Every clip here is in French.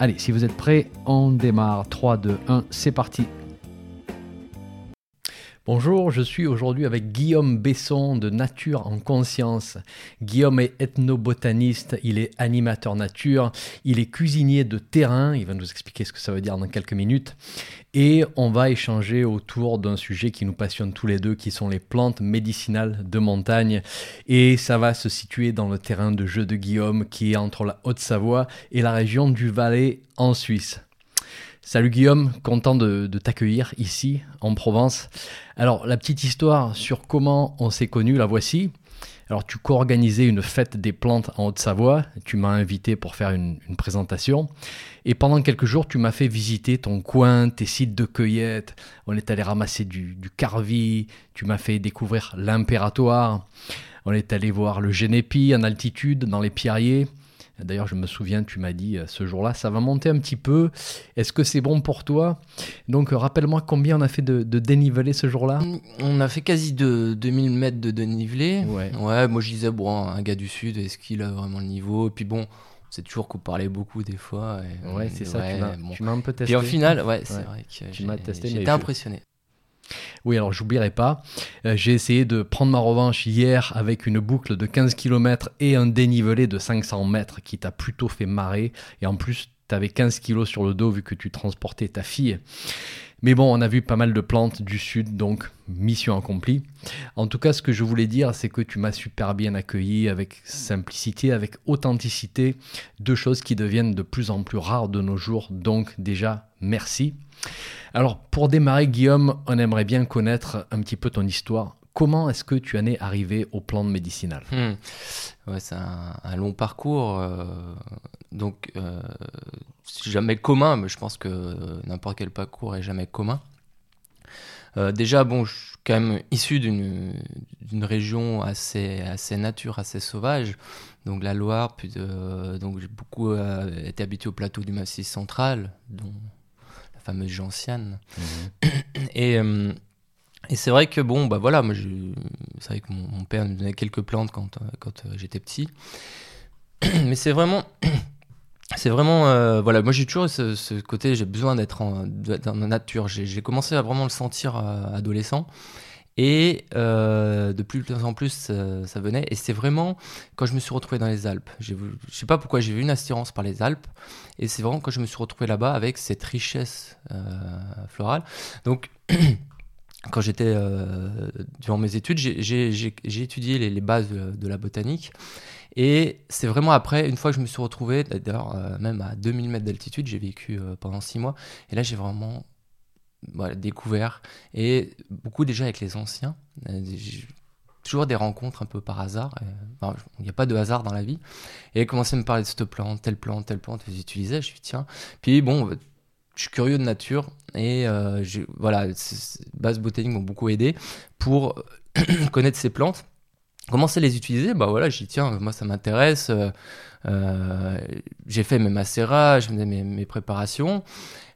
Allez, si vous êtes prêts, on démarre. 3, 2, 1, c'est parti. Bonjour, je suis aujourd'hui avec Guillaume Besson de Nature en Conscience. Guillaume est ethnobotaniste, il est animateur nature, il est cuisinier de terrain, il va nous expliquer ce que ça veut dire dans quelques minutes. Et on va échanger autour d'un sujet qui nous passionne tous les deux, qui sont les plantes médicinales de montagne. Et ça va se situer dans le terrain de jeu de Guillaume, qui est entre la Haute-Savoie et la région du Valais en Suisse. Salut Guillaume, content de, t'accueillir ici en Provence. Alors la petite histoire sur comment on s'est connus, la voici. Alors tu co-organisais une fête des plantes en Haute-Savoie, tu m'as invité pour faire une, présentation. Et pendant quelques jours tu m'as fait visiter ton coin, tes sites de cueillette, on est allé ramasser du, du carvi, tu m'as fait découvrir l'impératoire, on est allé voir le génépi en altitude dans les pierriers, D'ailleurs, je me souviens, tu m'as dit euh, ce jour-là, ça va monter un petit peu. Est-ce que c'est bon pour toi? Donc, euh, rappelle-moi combien on a fait de, dénivelé ce jour-là? On a fait quasi de, 2000 mètres de dénivelé. Ouais. ouais, moi je disais, bon, un gars du Sud, est-ce qu'il a vraiment le niveau? Et puis bon, c'est toujours qu'on parlait beaucoup des fois. ouais, c'est ça, tu m'as un peu testé. Puis au final, ouais, c'est vrai que j'étais impressionné. Oui, alors j'oublierai pas, euh, j'ai essayé de prendre ma revanche hier avec une boucle de 15 km et un dénivelé de 500 mètres qui t'a plutôt fait marrer. Et en plus, tu avais 15 kilos sur le dos vu que tu transportais ta fille. Mais bon, on a vu pas mal de plantes du sud, donc mission accomplie. En tout cas, ce que je voulais dire, c'est que tu m'as super bien accueilli avec simplicité, avec authenticité, deux choses qui deviennent de plus en plus rares de nos jours. Donc déjà, merci. Alors, pour démarrer, Guillaume, on aimerait bien connaître un petit peu ton histoire. Comment est-ce que tu en es arrivé aux plantes médicinales hmm. ouais, C'est un, long parcours. Euh, donc, euh, c'est jamais commun, mais je pense que n'importe quel parcours est jamais commun. Euh, déjà, bon, je suis quand même issu d'une région assez, assez nature, assez sauvage. Donc la Loire, puis donc j'ai beaucoup été habitué au plateau du Massif central, dont fameuse gentiane. Mhm. Et, et c'est vrai que, bon, bah voilà, moi, c'est vrai que mon, père nous donnait quelques plantes quand, euh, quand euh, j'étais petit. Mais c'est vraiment. C'est vraiment, voilà, moi j'ai toujours ce, côté, j'ai besoin d'être dans la nature. J'ai commencé à vraiment le sentir adolescent. Et euh, de plus en plus, ça, venait. Et c'est vraiment quand je me suis retrouvé dans les Alpes. Je ne sais pas pourquoi j'ai eu une attirance par les Alpes. Et c'est vraiment quand je me suis retrouvé là-bas avec cette richesse euh, florale. Donc, quand j'étais euh, durant mes études, j'ai étudié les, bases de, la botanique. Et c'est vraiment après, une fois que je me suis retrouvé, d'ailleurs, même à 2000 mètres d'altitude, j'ai vécu pendant six mois. Et là, j'ai vraiment découvert. Et beaucoup déjà avec les anciens. Euh, toujours des rencontres un peu par hasard. Il n'y a pas de hasard dans la vie. Et commencé à me parler de cette plante, telle plante, telle plante. que j'utilisais. Je suis tiens. Puis bon, je suis curieux de nature. Et euh, voilà, bases botaniques m'ont beaucoup aidé pour connaître ces plantes. Commencer à les utiliser, bah voilà, j'ai tiens, moi ça m'intéresse. Euh, j'ai fait mes macérages, mes, mes préparations.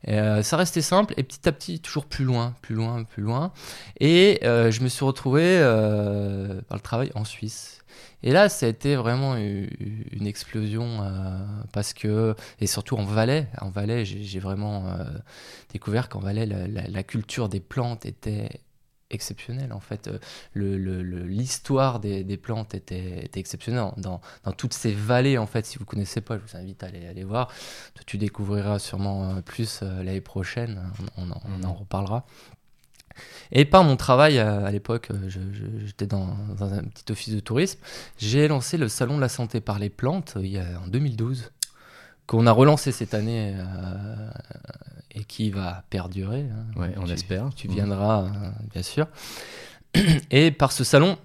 Euh, ça restait simple et petit à petit, toujours plus loin, plus loin, plus loin. Et euh, je me suis retrouvé euh, par le travail en Suisse. Et là, ça a été vraiment une explosion parce que, et surtout en Valais, en Valais, j'ai vraiment découvert qu'en Valais, la, culture des plantes était exceptionnel en fait. Euh, l'histoire le, des, plantes était, exceptionnelle dans, dans, toutes ces vallées en fait. Si vous connaissez pas, je vous invite à aller, aller voir. Tu découvriras sûrement euh, plus euh, l'année prochaine. On, on, en reparlera. Et par mon travail à, l'époque, j'étais dans, dans, un petit office de tourisme. J'ai lancé le salon de la santé par les plantes il y a, en 2012 qu'on a relancé cette année et qui va perdurer. Hein. on espère. Tu viendras, euh, bien sûr. Et par ce salon,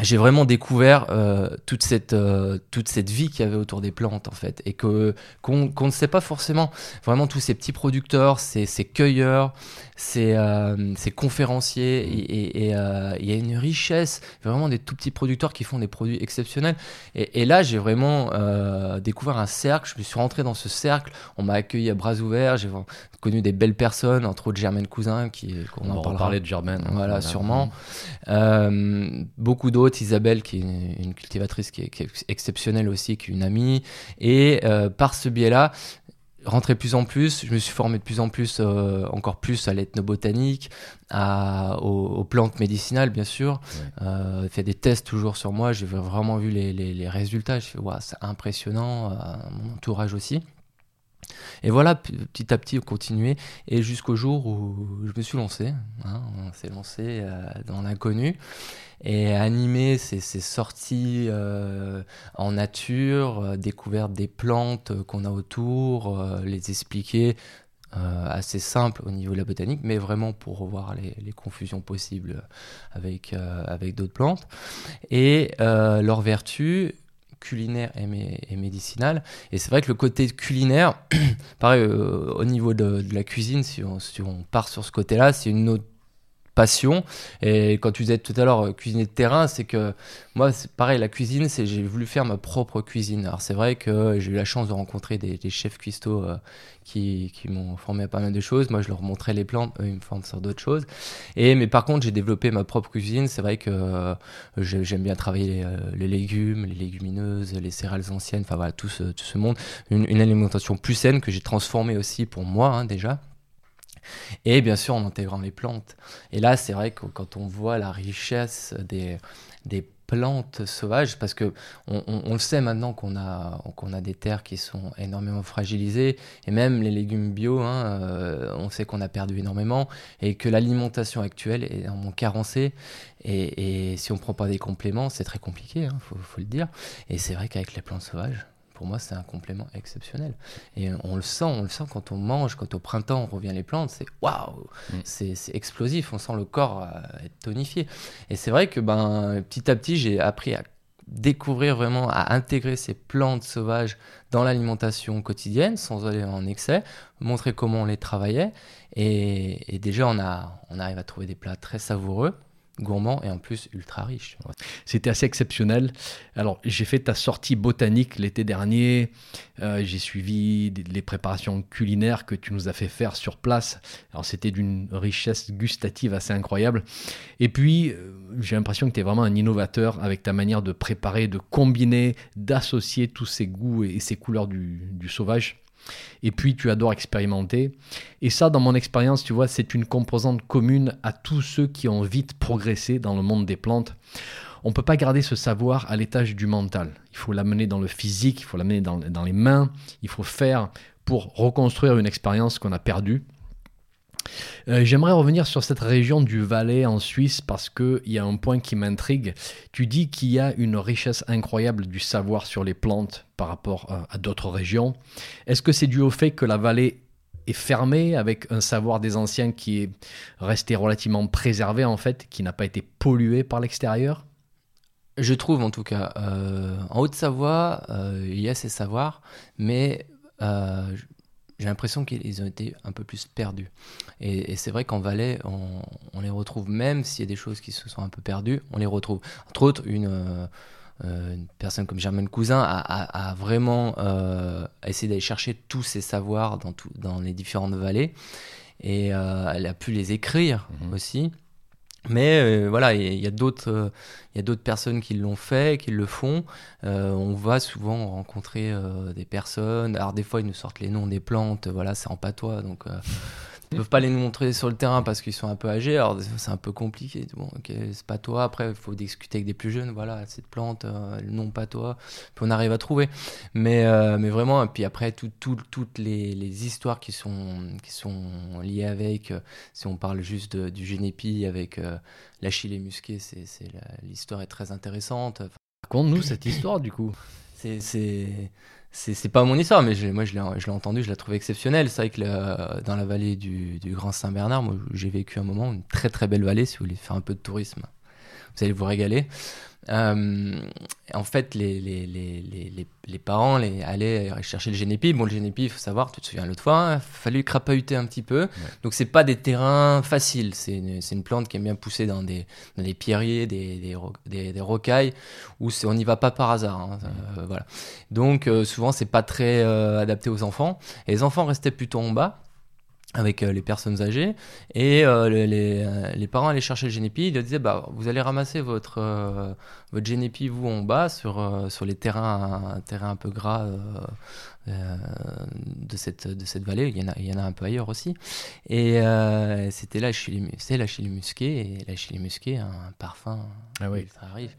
j'ai vraiment découvert euh, toute cette euh, toute cette vie qu'il y avait autour des plantes en fait et que qu'on ne sait pas forcément vraiment tous ces petits producteurs ces, ces cueilleurs ces, euh, ces conférenciers et il y a une richesse vraiment des tout petits producteurs qui font des produits exceptionnels. Et, et là j'ai vraiment découvert un cercle. Je me suis rentré dans ce cercle. On m'a accueilli à bras ouverts. J'ai connu des belles personnes entre autres Germaine Cousin qui on, en parler de Germaine voilà sûrement. Beaucoup d'autres. Isabelle, qui est une cultivatrice qui est, exceptionnelle aussi, qui est une amie. Et euh, par ce biais-là, rentrer plus en plus, je me suis formé de plus en plus, euh, encore plus à l'ethnobotanique, aux, plantes médicinales, bien sûr. Euh, fait des tests toujours sur moi, j'ai vraiment vu les, résultats. Je fais, c'est impressionnant, mon entourage aussi. Et voilà, petit à petit, on continuait, et jusqu'au jour où je me suis lancé. Hein, on s'est lancé dans l'inconnu et animer ces, sorties euh, en nature, euh, découverte des plantes qu'on a autour, euh, les expliquer assez simple au niveau de la botanique, mais vraiment pour revoir les, confusions possibles avec, avec d'autres plantes. Et leurs vertus culinaires et, médicinales. Et c'est vrai que le côté culinaire, pareil, au niveau de, la cuisine, si on, si on part sur ce côté-là, c'est une autre passion. Et quand tu disais tout à l'heure euh, cuisiner de terrain, c'est que moi, c'est pareil, la cuisine, c'est j'ai voulu faire ma propre cuisine. Alors c'est vrai que j'ai eu la chance de rencontrer des, chefs cuistots euh, qui, qui m'ont formé à pas mal de choses. Moi, je leur montrais les plantes, eux, ils me forment sur d'autres choses. Et mais par contre, j'ai développé ma propre cuisine. C'est vrai que euh, j'aime bien travailler les, légumes, les légumineuses, les céréales anciennes. Enfin voilà, tout ce, tout ce monde. Une, alimentation plus saine que j'ai transformée aussi pour moi hein, déjà. Et bien sûr en intégrant les plantes. Et là, c'est vrai que quand on voit la richesse des, plantes sauvages, parce que on, sait maintenant qu'on a, des terres qui sont énormément fragilisées, et même les légumes bio, hein, euh, on sait qu'on a perdu énormément, et que l'alimentation actuelle est en carencée, et, et, si on prend pas des compléments, c'est très compliqué, il hein, faut, le dire. Et c'est vrai qu'avec les plantes sauvages, pour moi, c'est un complément exceptionnel. Et on le sent, on le sent quand on mange, quand au printemps on revient les plantes, c'est waouh, c'est explosif, on sent le corps euh, être tonifié. Et c'est vrai que ben, petit à petit, j'ai appris à découvrir vraiment, à intégrer ces plantes sauvages dans l'alimentation quotidienne sans aller en excès, montrer comment on les travaillait. Et, et déjà, on, a, on arrive à trouver des plats très savoureux gourmand et en plus ultra riche. C'était assez exceptionnel. Alors, j'ai fait ta sortie botanique l'été dernier. Euh, j'ai suivi les préparations culinaires que tu nous as fait faire sur place. Alors, c'était d'une richesse gustative assez incroyable. Et puis, euh, j'ai l'impression que tu es vraiment un innovateur avec ta manière de préparer, de combiner, d'associer tous ces goûts et ces couleurs du, du sauvage. Et puis, tu adores expérimenter. Et ça, dans mon expérience, tu vois, c'est une composante commune à tous ceux qui ont vite progressé dans le monde des plantes. On ne peut pas garder ce savoir à l'étage du mental. Il faut l'amener dans le physique, il faut l'amener dans, dans les mains, il faut faire pour reconstruire une expérience qu'on a perdue. Euh, j'aimerais revenir sur cette région du Valais en Suisse parce qu'il y a un point qui m'intrigue. Tu dis qu'il y a une richesse incroyable du savoir sur les plantes par rapport à, d'autres régions. Est-ce que c'est dû au fait que la vallée est fermée avec un savoir des anciens qui est resté relativement préservé en fait, qui n'a pas été pollué par l'extérieur? Je trouve en tout cas. Euh, en Haute-Savoie, euh, il y a ces savoirs, mais j'ai l'impression qu'ils ont été un peu plus perdus. Et, c'est vrai qu'en Valais, on, les retrouve, même s'il y a des choses qui se sont un peu perdues, on les retrouve. Entre autres, une, euh, euh, personne comme Germaine Cousin a, vraiment euh, essayé d'aller chercher tous ses savoirs dans, tout, dans les différentes vallées. Et elle a pu les écrire mhm. aussi. Mais euh, voilà, il y, a d'autres, euh, y a d'autres personnes qui l'ont fait, qui le font. Euh, on va souvent rencontrer des personnes. Alors des fois, ils nous sortent les noms des plantes. Voilà, c'est en patois, donc ils peuvent pas les nous montrer sur le terrain parce qu'ils sont un peu âgés. Alors c'est un peu compliqué. Bon, c'est pas toi. Après, il faut discuter avec des plus jeunes. Voilà, cette plante, euh, nom pas toi. Puis on arrive à trouver. Mais, euh, mais vraiment, et puis après, tout, toutes les, les, histoires qui sont, qui sont liées avec, euh, si on parle juste du génépi avec l'achille musqué, c'est, l'histoire est très intéressante. Raconte-nous cette histoire du coup. C'est c'est pas mon histoire, mais moi je l'ai entendu, je la trouve exceptionnelle. C'est vrai que dans la vallée du, Grand Saint-Bernard, j'ai vécu un moment, une très très belle vallée, si vous voulez faire un peu de tourisme vous allez vous régaler. Euh, en fait, les, les, les, les, parents allaient chercher le génépi. Bon, le génépi, il faut savoir, tu te souviens l'autre fois, il hein, fallu crapahuter un petit peu. Donc, c'est pas des terrains faciles. C'est une, une, plante qui aime bien pousser dans des, dans des pierriers, des, des, des, rocailles, où on n'y va pas par hasard. Hein, euh, voilà. Donc, euh, souvent, c'est pas très adapté aux enfants. Et les enfants restaient plutôt en bas avec euh, les personnes âgées. Et euh, les, euh, les, parents allaient chercher le génépi ils leur disaient bah vous allez ramasser votre votre génépi vous en bas sur sur les terrains un terrain un peu gras de cette de cette vallée. Il y en a il y en a un peu ailleurs aussi. Et c'était là c'est la chili musquée et la chili musquée un parfum ah oui. ça arrive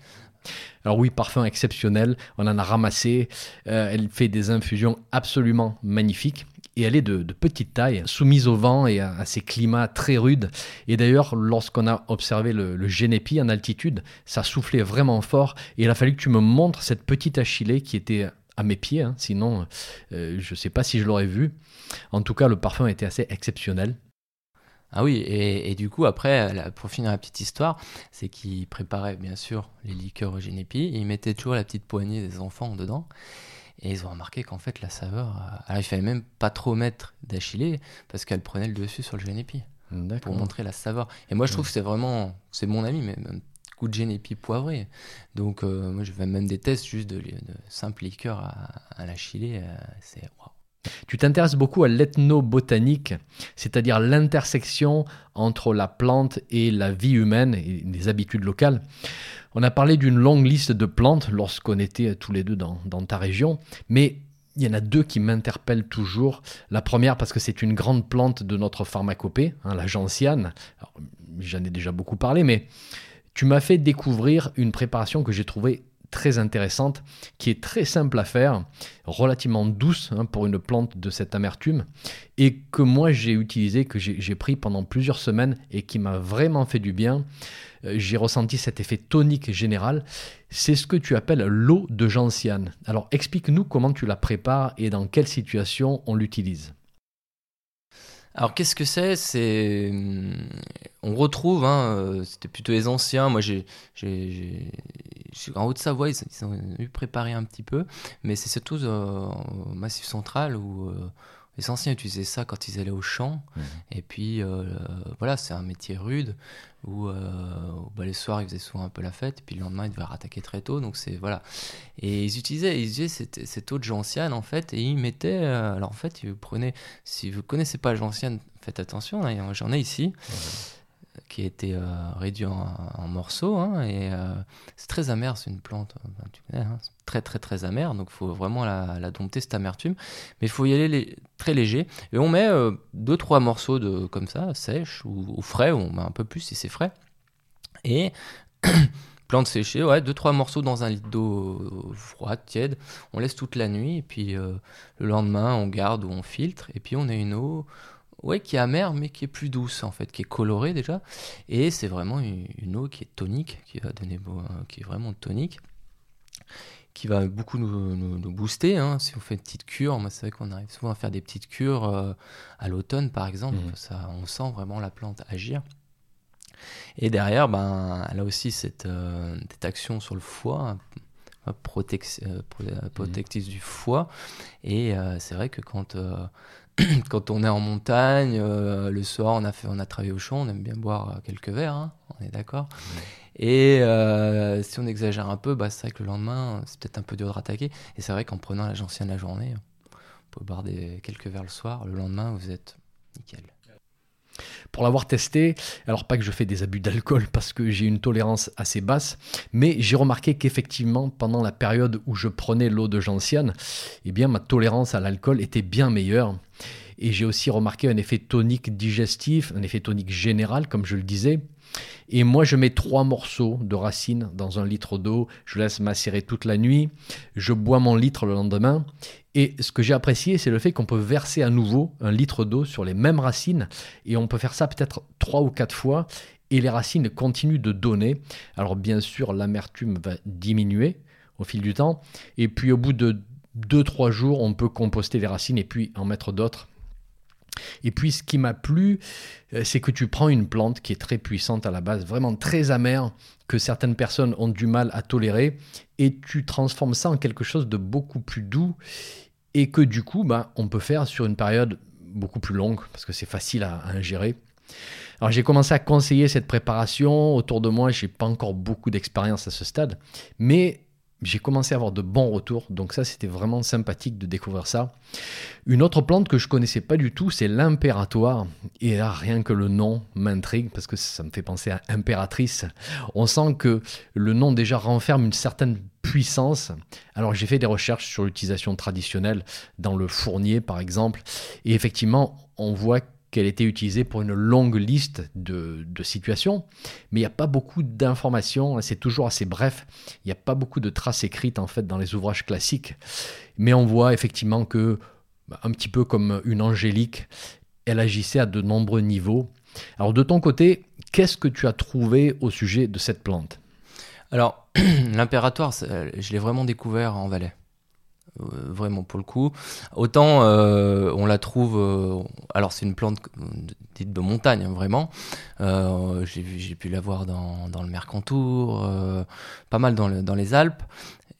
alors oui, parfum exceptionnel, on en a ramassé, elle fait des infusions absolument magnifiques et elle est de, petite taille, soumise au vent et à, ces climats très rudes. Et d'ailleurs, lorsqu'on a observé le, génépi en altitude, ça soufflait vraiment fort et il a fallu que tu me montres cette petite achillée qui était à mes pieds, hein. sinon euh, je ne sais pas si je l'aurais vu. En tout cas, le parfum était assez exceptionnel. Ah oui, et, du coup, après, pour finir la petite histoire, c'est qu'il préparait bien sûr les liqueurs au génépi, il mettait toujours la petite poignée des enfants dedans. Et ils ont remarqué qu'en fait, la saveur. Euh, alors, il fallait même pas trop mettre d'achillée parce qu'elle prenait le dessus sur le génépi pour montrer la saveur. Et moi, je trouve que c'est vraiment. C'est mon ami, mais un coup de génépi poivré. Donc, euh, moi, je fais même des tests juste de, de simple liqueur à, à l'achillée. Euh, c'est waouh. Tu t'intéresses beaucoup à l'ethnobotanique, c'est-à-dire l'intersection entre la plante et la vie humaine et les habitudes locales. On a parlé d'une longue liste de plantes lorsqu'on était tous les deux dans, ta région, mais il y en a deux qui m'interpellent toujours. La première parce que c'est une grande plante de notre pharmacopée, hein, la gentiane. J'en ai déjà beaucoup parlé, mais tu m'as fait découvrir une préparation que j'ai trouvée très intéressante, qui est très simple à faire, relativement douce hein, pour une plante de cette amertume, et que moi j'ai utilisé, que j'ai pris pendant plusieurs semaines et qui m'a vraiment fait du bien. Euh, j'ai ressenti cet effet tonique général. C'est ce que tu appelles l'eau de gentiane. Alors explique-nous comment tu la prépares et dans quelle situation on l'utilise. Alors qu'est-ce que c'est? C'est hum, on retrouve, hein, euh, c'était plutôt les anciens. Moi, j'ai, en Haute-Savoie, ils, ont eu préparé un petit peu, mais c'est surtout euh, au Massif Central où euh, les anciens utilisaient ça quand ils allaient au champ. Mmh. Et puis voilà, c'est un métier rude où, euh, bah, les soirs ils faisaient souvent un peu la fête, et puis le lendemain ils devaient rattaquer très tôt, donc c'est voilà. Et ils utilisaient, ils utilisaient cette, cette eau de gentiane en fait, et ils mettaient, euh, alors en fait, ils prenez, si vous connaissez pas gentiane, faites attention, hein, j'en ai ici qui a été euh, réduit en, morceaux. Hein, et euh, c'est très amer, c'est une plante, euh, connais, hein, très très très amer. Donc il faut vraiment la, dompter cette amertume. Mais il faut y aller très léger. Et on met 2-3 morceaux de, comme ça, sèches ou, frais, on met un peu plus si c'est frais. Et plante séchée, ouais, 2-3 morceaux dans un litre d'eau froide, tiède. On laisse toute la nuit. Et puis le lendemain, on garde ou on filtre. Et puis on a une eau ouais, qui est amère, mais qui est plus douce, en fait, qui est colorée déjà. Et c'est vraiment une, eau qui est tonique, qui va donner beau, hein, qui est vraiment tonique, qui va beaucoup nous, nous, booster. Hein. Si on fait une petite cure, c'est vrai qu'on arrive souvent à faire des petites cures euh, à l'automne, par exemple. Mmh. Ça, on sent vraiment la plante agir. Et derrière, ben, elle a aussi cette, euh, cette action sur le foie, euh, protectrice du foie. Et c'est vrai que quand quand on est en montagne, euh, le soir, on a, fait, on a travaillé au champ, on aime bien boire euh, quelques verres, hein, on est d'accord. Et euh, si on exagère un peu, bah, c'est vrai que le lendemain, c'est peut-être un peu dur de rattaquer. Et c'est vrai qu'en prenant la gentiane la journée, on peut boire des, quelques verres le soir, le lendemain, vous êtes nickel. Pour l'avoir testé, alors pas que je fais des abus d'alcool parce que j'ai une tolérance assez basse, mais j'ai remarqué qu'effectivement, pendant la période où je prenais l'eau de gentiane, eh bien ma tolérance à l'alcool était bien meilleure. Et j'ai aussi remarqué un effet tonique digestif, un effet tonique général, comme je le disais. Et moi, je mets trois morceaux de racines dans un litre d'eau. Je laisse macérer toute la nuit. Je bois mon litre le lendemain. Et ce que j'ai apprécié, c'est le fait qu'on peut verser à nouveau un litre d'eau sur les mêmes racines. Et on peut faire ça peut-être trois ou quatre fois. Et les racines continuent de donner. Alors bien sûr, l'amertume va diminuer au fil du temps. Et puis au bout de deux, trois jours, on peut composter les racines et puis en mettre d'autres Et puis ce qui m'a plu, euh, c'est que tu prends une plante qui est très puissante à la base, vraiment très amère, que certaines personnes ont du mal à tolérer, et tu transformes ça en quelque chose de beaucoup plus doux, et que du coup, bah, on peut faire sur une période beaucoup plus longue, parce que c'est facile à, à ingérer. Alors j'ai commencé à conseiller cette préparation. Autour de moi, j'ai pas encore beaucoup d'expérience à ce stade, mais j'ai commencé à avoir de bons retours. Donc ça, c'était vraiment sympathique de découvrir ça. Une autre plante que je connaissais pas du tout, c'est l'impératoire. Et rien que le nom m'intrigue parce que ça me fait penser à impératrice. On sent que le nom déjà renferme une certaine puissance. Alors j'ai fait des recherches sur l'utilisation traditionnelle dans le fournier, par exemple. Et effectivement, on voit qu'elle était utilisée pour une longue liste de, situations, mais il n'y a pas beaucoup d'informations, hein, c'est toujours assez bref, il n'y a pas beaucoup de traces écrites en fait dans les ouvrages classiques, mais on voit effectivement que, bah, un petit peu comme une angélique, elle agissait à de nombreux niveaux. Alors de ton côté, qu'est-ce que tu as trouvé au sujet de cette plante? Alors, l'impératoire, je l'ai vraiment découvert en Valais. Euh, vraiment pour le coup. Autant euh, on la trouve, euh, alors c'est une plante dite de montagne, hein, vraiment. J'ai pu la voir dans, dans le Mercantour, pas mal dans, dans, les Alpes,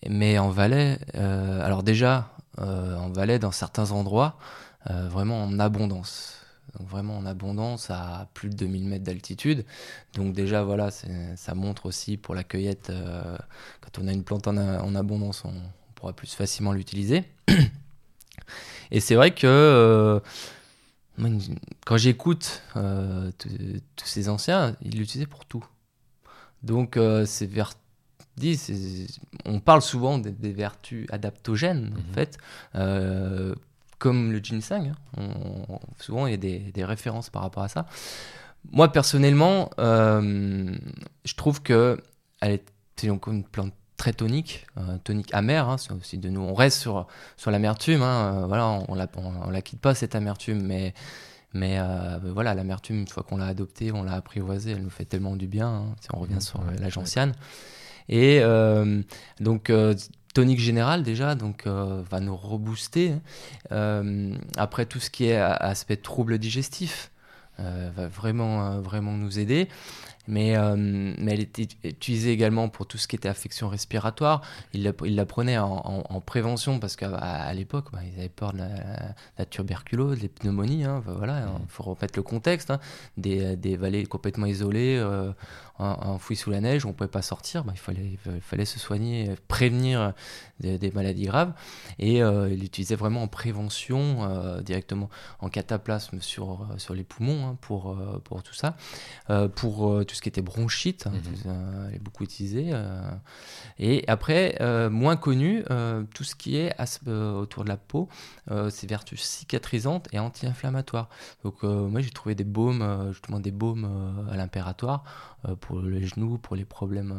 mais en Valais, alors déjà en Valais, dans certains endroits, vraiment en abondance. Vraiment en abondance à plus de 2000 mètres d'altitude. Donc déjà voilà, ça montre aussi pour la cueillette, quand on a une plante en, en abondance, on, pourra plus facilement l'utiliser. Et c'est vrai que euh, quand j'écoute euh, tous ces anciens, ils l'utilisaient pour tout. Donc euh, c'est vers on parle souvent des, vertus adaptogènes, en mhm. fait, comme le ginseng. Hein. souvent, il y a des, des, références par rapport à ça. Moi, personnellement, je trouve que elle est une plante très tonique, euh, tonique amer, hein, aussi de nous. On reste sur, sur l'amertume, hein, euh, voilà, on, la, on, la quitte pas cette amertume, mais, mais euh, voilà, l'amertume, une fois qu'on l'a adoptée, on l'a apprivoisée, elle nous fait tellement du bien, hein, si on revient mmh, sur la gentiane. Et donc, tonique générale déjà, donc va nous rebooster. après, tout ce qui est aspect trouble digestif. va vraiment, vraiment nous aider mais, euh, mais elle était utilisée également pour tout ce qui était affection respiratoire. Il la, il la prenait en, en, prévention parce qu'à à, l'époque, bah, ils avaient peur de la, tuberculose, des pneumonies. Hein, voilà, il faut remettre le contexte. Hein. des, des, vallées complètement isolées, euh, enfouies sous la neige, où on ne pouvait pas sortir. Bah, il, fallait, il fallait se soigner, prévenir des, maladies graves. Et euh, il l'utilisait vraiment en prévention, euh, directement en cataplasme sur, sur les poumons hein, pour, pour tout ça. pour tout ce qui était bronchite, hein, mhm. elle est beaucoup utilisée. Euh. et après, euh, moins connu, euh, tout ce qui est autour de la peau, c'est vertus cicatrisantes et anti-inflammatoires. Donc moi j'ai trouvé des baumes, justement des baumes à l'impératoire pour les genoux, pour les problèmes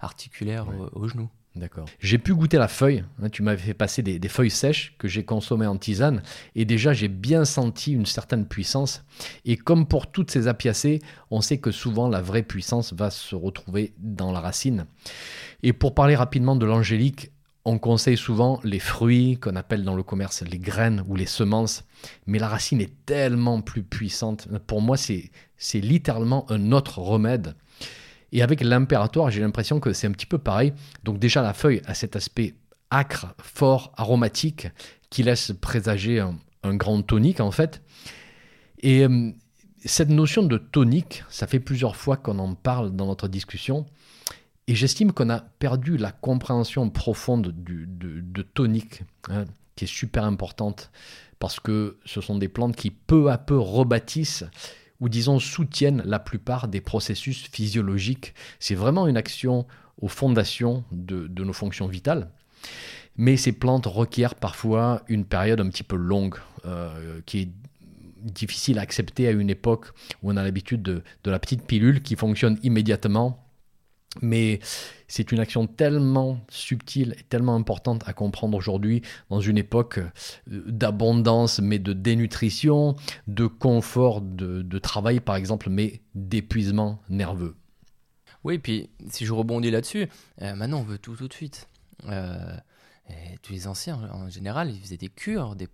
articulaires aux genoux. D'accord. J'ai pu goûter la feuille. Hein, tu m'avais fait passer des, feuilles sèches que j'ai consommées en tisane. Et déjà, j'ai bien senti une certaine puissance. Et comme pour toutes ces apiacées, on sait que souvent la vraie puissance va se retrouver dans la racine. Et pour parler rapidement de l'angélique, on conseille souvent les fruits qu'on appelle dans le commerce les graines ou les semences. Mais la racine est tellement plus puissante. Pour moi, c'est littéralement un autre remède. Et avec l'impératoire, j'ai l'impression que c'est un petit peu pareil. Donc déjà, la feuille a cet aspect acre, fort, aromatique, qui laisse présager un, grand tonique en fait. Et euh, cette notion de tonique, ça fait plusieurs fois qu'on en parle dans notre discussion. Et j'estime qu'on a perdu la compréhension profonde du, de, tonique, hein, qui est super importante, parce que ce sont des plantes qui peu à peu rebâtissent ou disons soutiennent la plupart des processus physiologiques. C'est vraiment une action aux fondations de, nos fonctions vitales. Mais ces plantes requièrent parfois une période un petit peu longue, euh, qui est difficile à accepter à une époque où on a l'habitude de, de la petite pilule qui fonctionne immédiatement mais c'est une action tellement subtile et tellement importante à comprendre aujourd'hui dans une époque euh, d'abondance, mais de dénutrition, de confort de, travail par exemple, mais d'épuisement nerveux. Oui, puis si je rebondis là-dessus, euh, maintenant on veut tout tout de suite. Euh, tous les anciens, en général, ils faisaient des cures, des,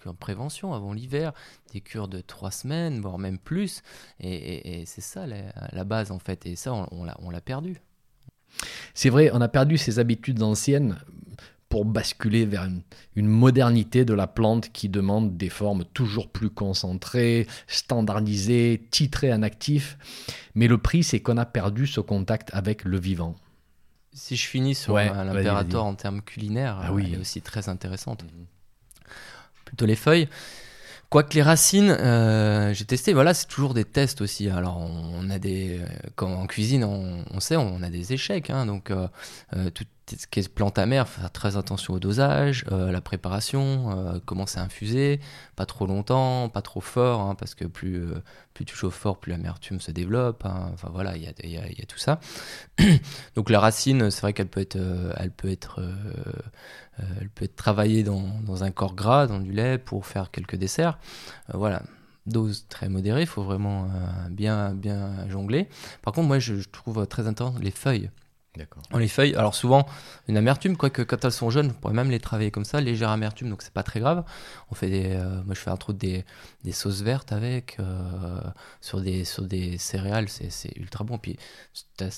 cures de prévention avant l'hiver, des cures de trois semaines, voire même plus. Et, c'est ça la, base, en fait. Et ça, on, on l'a perdu. C'est vrai, on a perdu ces habitudes anciennes pour basculer vers une, modernité de la plante qui demande des formes toujours plus concentrées, standardisées, titrées en actif. Mais le prix, c'est qu'on a perdu ce contact avec le vivant. Si je finis sur l'impérator en termes culinaires, ah oui. elle est aussi très intéressante. Mhm. Plutôt les feuilles. Quoique les racines, euh, j'ai testé, voilà, c'est toujours des tests aussi. Alors, on a des. Quand en cuisine, on, sait, on a des échecs. Hein, donc, euh, euh, tout ce qui est plante amère, faire très attention au dosage, la préparation, comment c'est infusé, pas trop longtemps, pas trop fort, hein, parce que plus, plus tu chauffes fort, plus l'amertume se développe. Hein. enfin, voilà, il y a, y, a, tout ça. donc, la racine, c'est vrai qu'elle peut être. elle peut être euh, elle peut être travaillée dans, dans, un corps gras, dans du lait, pour faire quelques desserts. Euh, voilà, dose très modérée, il faut vraiment euh, bien, bien jongler. Par contre, moi, je, trouve très intéressant les feuilles. On les feuilles, alors souvent une amertume, quoique quand elles sont jeunes, on pourrait même les travailler comme ça, légère amertume, donc c'est pas très grave. On fait des, euh, moi je fais entre autres des, des sauces vertes avec, euh, sur, des, sur des céréales, c'est ultra bon. Puis t'as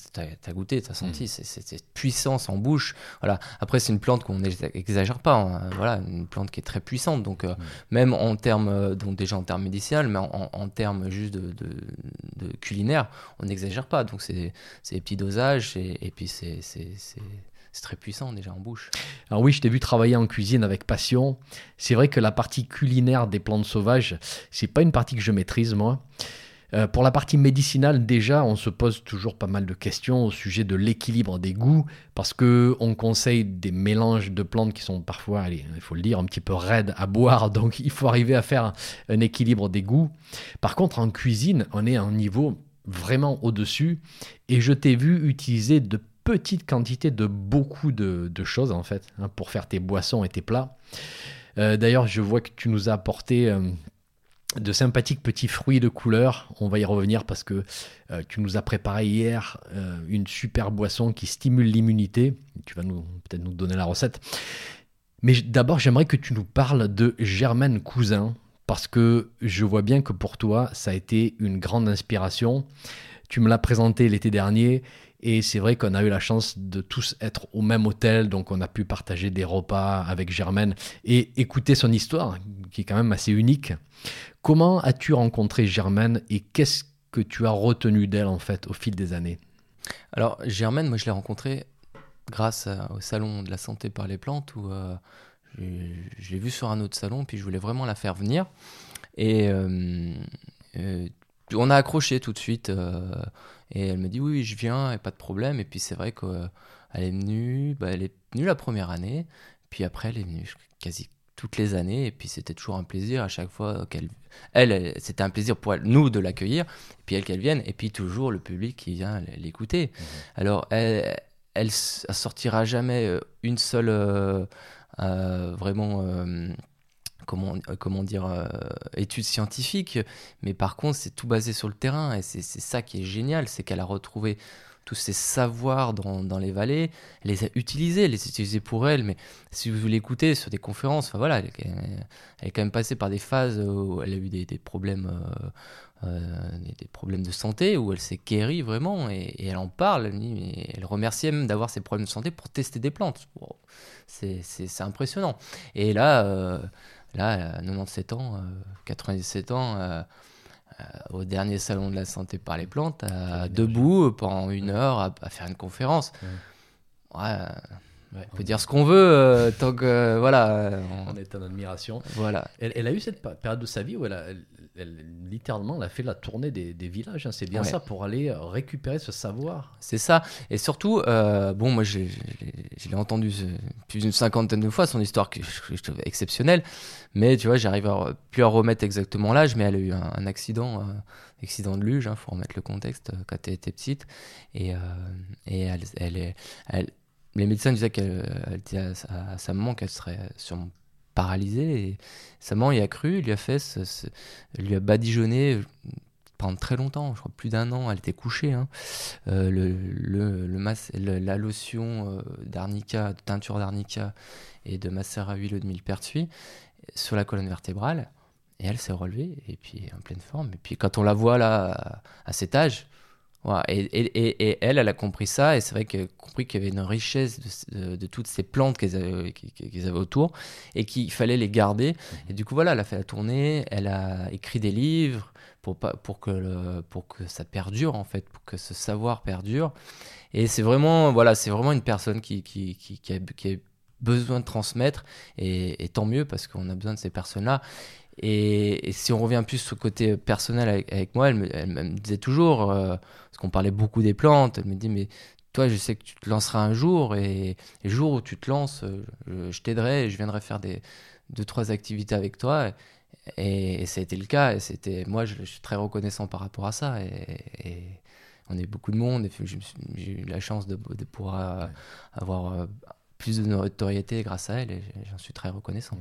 as, goûté, t'as senti, mm. c'est puissance en bouche. Voilà. Après c'est une plante qu'on n'exagère pas, hein. voilà, une plante qui est très puissante, donc euh, mm. même en termes, donc déjà en termes médicinaux, mais en, en, termes juste de, de, de culinaire, on n'exagère pas. Donc c'est des petits dosages et, et puis c'est très puissant déjà en bouche. Alors oui, je t'ai vu travailler en cuisine avec passion. C'est vrai que la partie culinaire des plantes sauvages, c'est pas une partie que je maîtrise moi. Euh, pour la partie médicinale, déjà, on se pose toujours pas mal de questions au sujet de l'équilibre des goûts, parce que on conseille des mélanges de plantes qui sont parfois, allez, il faut le dire, un petit peu raides à boire, donc il faut arriver à faire un équilibre des goûts. Par contre, en cuisine, on est à un niveau vraiment au-dessus, et je t'ai vu utiliser de petite quantité de beaucoup de, choses en fait hein, pour faire tes boissons et tes plats. Euh, d'ailleurs, je vois que tu nous as apporté euh, de sympathiques petits fruits de couleur. On va y revenir parce que euh, tu nous as préparé hier une super boisson qui stimule l'immunité. Tu vas peut-être nous donner la recette. Mais d'abord, j'aimerais que tu nous parles de Germaine Cousin parce que je vois bien que pour toi, ça a été une grande inspiration. Tu me l'as présenté l'été dernier et c'est vrai qu'on a eu la chance de tous être au même hôtel, donc on a pu partager des repas avec Germaine et écouter son histoire, qui est quand même assez unique. Comment as-tu rencontré Germaine et qu'est-ce que tu as retenu d'elle en fait au fil des années? Alors Germaine, moi je l'ai rencontrée grâce au salon de la santé par les plantes où euh, je l'ai vue sur un autre salon, puis je voulais vraiment la faire venir. Et euh, euh, on a accroché tout de suite. Euh, et elle me dit oui, je viens, et pas de problème. Et puis c'est vrai qu'elle est venue, bah, elle est venue la première année. Puis après, elle est venue quasi toutes les années. Et puis c'était toujours un plaisir à chaque fois qu'elle. Elle, c'était un plaisir pour elle, nous de l'accueillir. Et puis elle qu'elle vienne. Et puis toujours le public qui vient l'écouter. Mmh. Alors elle, elle sortira jamais euh, une seule. Euh, vraiment euh, comment dire, euh, études scientifiques, mais par contre, c'est tout basé sur le terrain, et c'est ça qui est génial, c'est qu'elle a retrouvé tous ces savoirs dans, dans, les vallées, les a utilisés, les a utilisés pour elle, mais si vous l'écoutez sur des conférences, voilà, elle, est quand même passée par des phases où elle a eu des, problèmes, euh, des, problèmes de santé, où elle s'est guérie vraiment, et, elle en parle, elle, elle remerciait même d'avoir ces problèmes de santé pour tester des plantes. c'est impressionnant. Et là, Là, 97 ans, 97 euh, ans, euh, euh, au dernier salon de la santé par les plantes, debout pendant une heure à, faire une conférence. Ouais. on peut dire ce qu'on veut, tant que. voilà. On, est en admiration. Voilà. Elle, elle, a eu cette période de sa vie où elle a, elle, littéralement, elle a fait la tournée des, villages. Hein. C'est bien ça pour aller euh, récupérer ce savoir. C'est ça. Et surtout, euh, bon, moi, je l'ai entendu plus d'une cinquantaine de fois, son histoire que je, trouve exceptionnelle. Mais tu vois, j'arrive plus à remettre exactement l'âge, mais elle a eu un, accident, euh, accident de luge, il hein, faut remettre le contexte, quand elle était petite. Et, et elle, elle, les médecins disaient qu'elle était à, sa maman qu'elle serait sûrement paralysé. Et sa maman y a cru, lui a fait, lui a badigeonné pendant très longtemps, je crois plus d'un an, elle était couchée. Hein. le, le, le la lotion d'arnica, de teinture d'arnica et de masser à huile de millepertuis sur la colonne vertébrale. Et elle s'est relevée, et puis en pleine forme. Et puis quand on la voit là, à cet âge, et, et, et, elle, elle a compris ça, et c'est vrai qu'elle a compris qu'il y avait une richesse de, toutes ces plantes qu'ils avaient, avaient, autour, et qu'il fallait les garder. Mhm. Et du coup, voilà, elle a fait la tournée, elle a écrit des livres pour, pour, que, le, pour que ça perdure, en fait, pour que ce savoir perdure. Et c'est vraiment, voilà, c'est vraiment une personne qui, qui, qui, qui a, qui a besoin de transmettre, et, tant mieux, parce qu'on a besoin de ces personnes-là. Et, si on revient plus au côté personnel avec, moi, elle me, disait toujours, euh, parce qu'on parlait beaucoup des plantes, elle me dit, mais toi, je sais que tu te lanceras un jour, et, le jour où tu te lances, euh, je, t'aiderai, je viendrai faire des deux, trois activités avec toi. Et, ça a été le cas, et c'était, moi, je, suis très reconnaissant par rapport à ça. Et, on est beaucoup de monde, et j'ai eu la chance de, pouvoir avoir euh, plus de notoriété grâce à elle, et j'en suis très reconnaissant.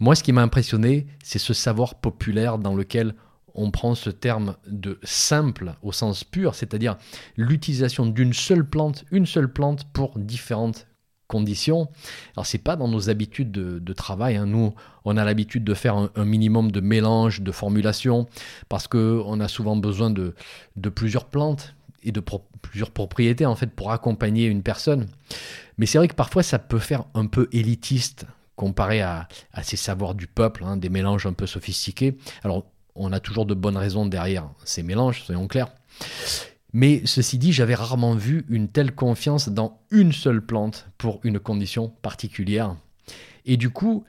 Moi, ce qui m'a impressionné, c'est ce savoir populaire dans lequel on prend ce terme de simple au sens pur, c'est-à-dire l'utilisation d'une seule plante, une seule plante pour différentes conditions. Alors c'est pas dans nos habitudes de, travail. Hein. Nous, on a l'habitude de faire un, minimum de mélange, de formulation, parce que on a souvent besoin de, de plusieurs plantes et de plusieurs propriétés en fait pour accompagner une personne. Mais c'est vrai que parfois ça peut faire un peu élitiste comparé à, ces savoirs du peuple, hein, des mélanges un peu sophistiqués. Alors, on a toujours de bonnes raisons derrière ces mélanges, soyons clairs. Mais ceci dit, j'avais rarement vu une telle confiance dans une seule plante pour une condition particulière. Et du coup,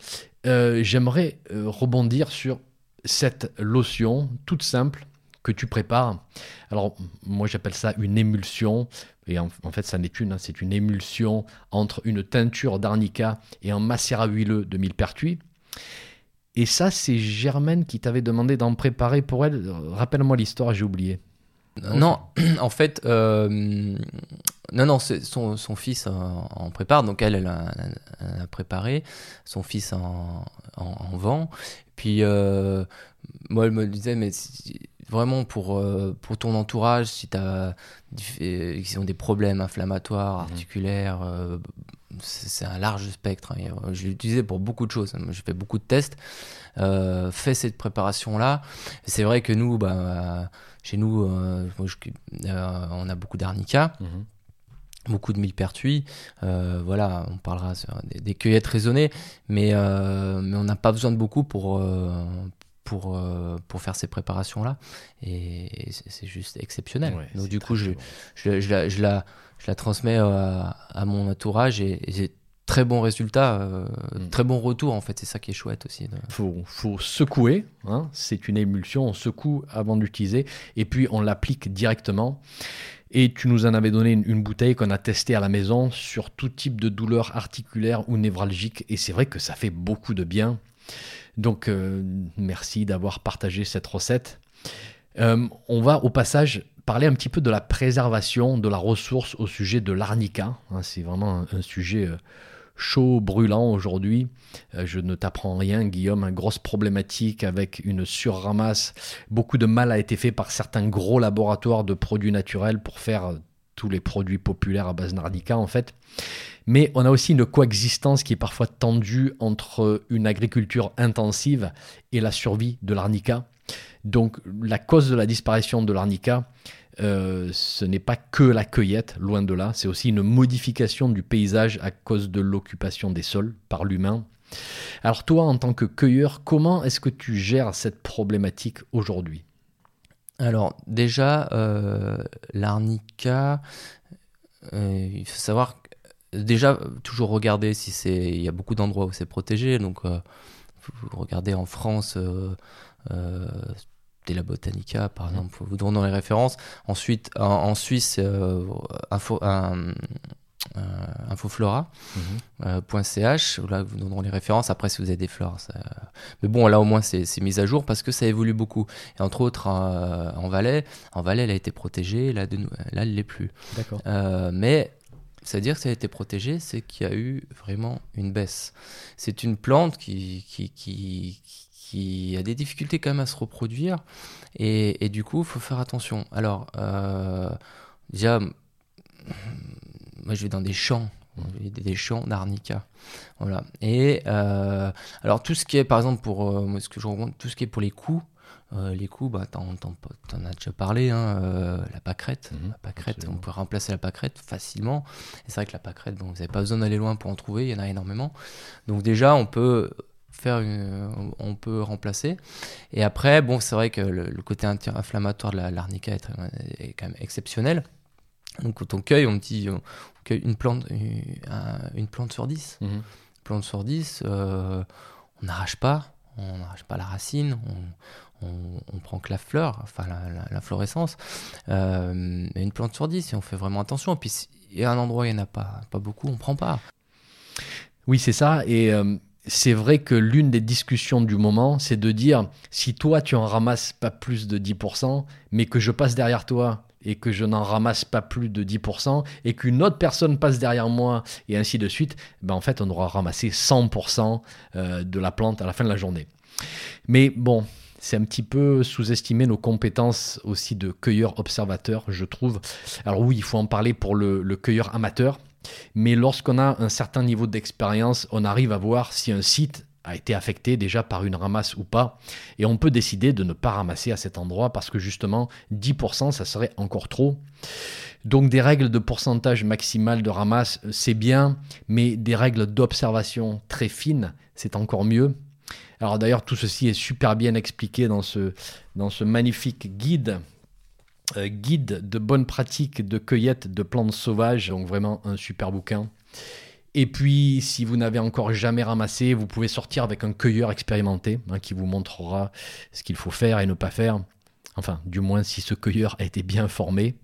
euh, j'aimerais euh, rebondir sur cette lotion toute simple que tu prépares. Alors, moi, j'appelle ça une émulsion. Et en, fait, ça n'est qu'une, hein, c'est une émulsion entre une teinture d'arnica et un macérat huileux de millepertuis. Et ça, c'est Germaine qui t'avait demandé d'en préparer pour elle. Rappelle-moi l'histoire, j'ai oublié. Non, en fait, euh, non, non, son, son, fils en, prépare, donc elle, elle a, préparé, son fils en, en, vend. Puis, euh, moi, elle me disait, mais vraiment pour, euh, pour ton entourage, si tu as ils ont des problèmes inflammatoires, mhm. articulaires, euh, c'est un large spectre. Hein. Je l'utilisais pour beaucoup de choses. J'ai fait beaucoup de tests. Euh, fait cette préparation-là. C'est vrai que nous, bah, chez nous, euh, on a beaucoup d'arnica. Mhm. beaucoup de millepertuis. voilà, on parlera des, des cueillettes raisonnées, mais, mais on n'a pas besoin de beaucoup pour, pour, euh, pour faire ces préparations-là. Et, c'est juste exceptionnel. Donc du coup, je, je, je, la, je, la, je la transmets euh, à, mon entourage et, j'ai très bons résultats, euh, mm. très bon retour en fait. C'est ça qui est chouette aussi. Il faut, faut, secouer, hein. c'est une émulsion, on secoue avant d'utiliser et puis on l'applique directement. Et tu nous en avais donné une, une bouteille qu'on a testée à la maison sur tout type de douleur articulaire ou névralgique. Et c'est vrai que ça fait beaucoup de bien. Donc euh, merci d'avoir partagé cette recette. Euh, on va au passage parler un petit peu de la préservation de la ressource au sujet de l'arnica. Hein, c'est vraiment un, sujet euh, chaud, brûlant aujourd'hui. je ne t'apprends rien, Guillaume. Une grosse problématique avec une surramasse. Beaucoup de mal a été fait par certains gros laboratoires de produits naturels pour faire tous les produits populaires à base d'arnica en fait. Mais on a aussi une coexistence qui est parfois tendue entre une agriculture intensive et la survie de l'arnica. Donc la cause de la disparition de l'arnica, euh, ce n'est pas que la cueillette, loin de là, c'est aussi une modification du paysage à cause de l'occupation des sols par l'humain. Alors toi, en tant que cueilleur, comment est-ce que tu gères cette problématique aujourd'hui? Alors déjà, euh, l'arnica, euh, il faut savoir déjà, toujours regarder si c'est. Il y a beaucoup d'endroits où c'est protégé. Donc, euh, vous regardez en France. Euh, la Botanica, par exemple, vous donnez les références. Ensuite, en, Suisse, euh, info, infoflora.ch, mmh. là vous donneront les références. Après, si vous avez des fleurs, mais bon, là au moins c'est mis à jour parce que ça évolue beaucoup. Et entre autres, en Valais, en Valais, elle a été protégée, là, de, là elle l'est plus. D'accord. mais c'est-à-dire que ça a été protégé, c'est qu'il y a eu vraiment une baisse. C'est une plante qui, qui, qui, qui a des difficultés quand même à se reproduire. Et, du coup, il faut faire attention. Alors, euh, déjà, moi je vais dans des champs. Des champs d'arnica. Voilà. Et euh, alors, tout ce qui est, par exemple, pour euh, ce que je rencontre, tout ce qui est pour les coups, les coups, bah, t'en, en as déjà parlé, hein, la pâquerette. Mhm, la pâquerette on peut remplacer la pâquerette facilement. Et c'est vrai que la pâquerette, bon, vous n'avez pas besoin d'aller loin pour en trouver, il y en a énormément. Donc déjà, on peut faire une, on peut remplacer. Et après, bon, c'est vrai que le, côté inflammatoire de l'arnica est, est, quand même exceptionnel. Donc quand on cueille, on dit on cueille une plante, une, plante sur 10. Mhm. plante sur 10, euh, on n'arrache pas, on n'arrache pas la racine, on, on, prend que la fleur, enfin l'inflorescence. Euh, une plante sur 10, et on fait vraiment attention. Et puis y a un endroit il n'y en a pas, pas beaucoup, on prend pas. Oui, c'est ça. Et euh, c'est vrai que l'une des discussions du moment, c'est de dire si toi tu en ramasses pas plus de 10%, mais que je passe derrière toi et que je n'en ramasse pas plus de 10% et qu'une autre personne passe derrière moi et ainsi de suite, ben en fait on aura ramassé 100% euh, de la plante à la fin de la journée. Mais bon, c'est un petit peu sous-estimer nos compétences aussi de cueilleur-observateur, je trouve. Alors oui, il faut en parler pour le cueilleur amateur, mais lorsqu'on a un certain niveau d'expérience, on arrive à voir si un site a été affecté déjà par une ramasse ou pas. Et on peut décider de ne pas ramasser à cet endroit parce que justement 10% ça serait encore trop. Donc des règles de pourcentage maximal de ramasse, c'est bien, mais des règles d'observation très fines, c'est encore mieux. Alors d'ailleurs tout ceci est super bien expliqué dans ce, dans ce magnifique guide euh, guide de bonnes pratiques de cueillette de plantes sauvages, donc vraiment un super bouquin. Et puis, si vous n'avez encore jamais ramassé, vous pouvez sortir avec un cueilleur expérimenté hein, qui vous montrera ce qu'il faut faire et ne pas faire. Enfin, du moins si ce cueilleur a été bien formé.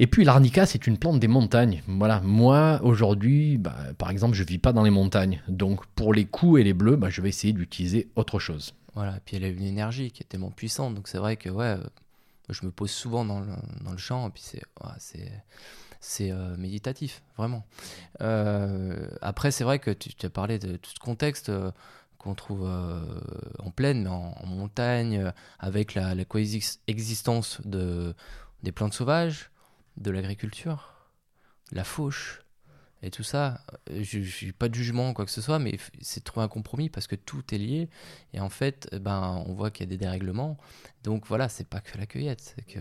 Et puis l'arnica, c'est une plante des montagnes. Voilà, moi aujourd'hui, bah, par exemple, je vis pas dans les montagnes, donc pour les coups et les bleus, bah, je vais essayer d'utiliser autre chose. Voilà, et puis elle a une énergie qui est tellement puissante, donc c'est vrai que ouais, je me pose souvent dans le, dans le champ, et puis c'est c'est euh, méditatif, vraiment. Euh, après, c'est vrai que tu, as parlé de tout ce contexte euh, qu'on trouve en plaine, mais en, montagne, avec la, la coexistence de, des plantes sauvages, de l'agriculture, la fauche, et tout ça, euh, je n'ai pas de jugement quoi que ce soit, mais c'est de trouver un compromis parce que tout est lié. Et en fait, eh ben, on voit qu'il y a des dérèglements. Donc voilà, c'est pas que la cueillette. C'est que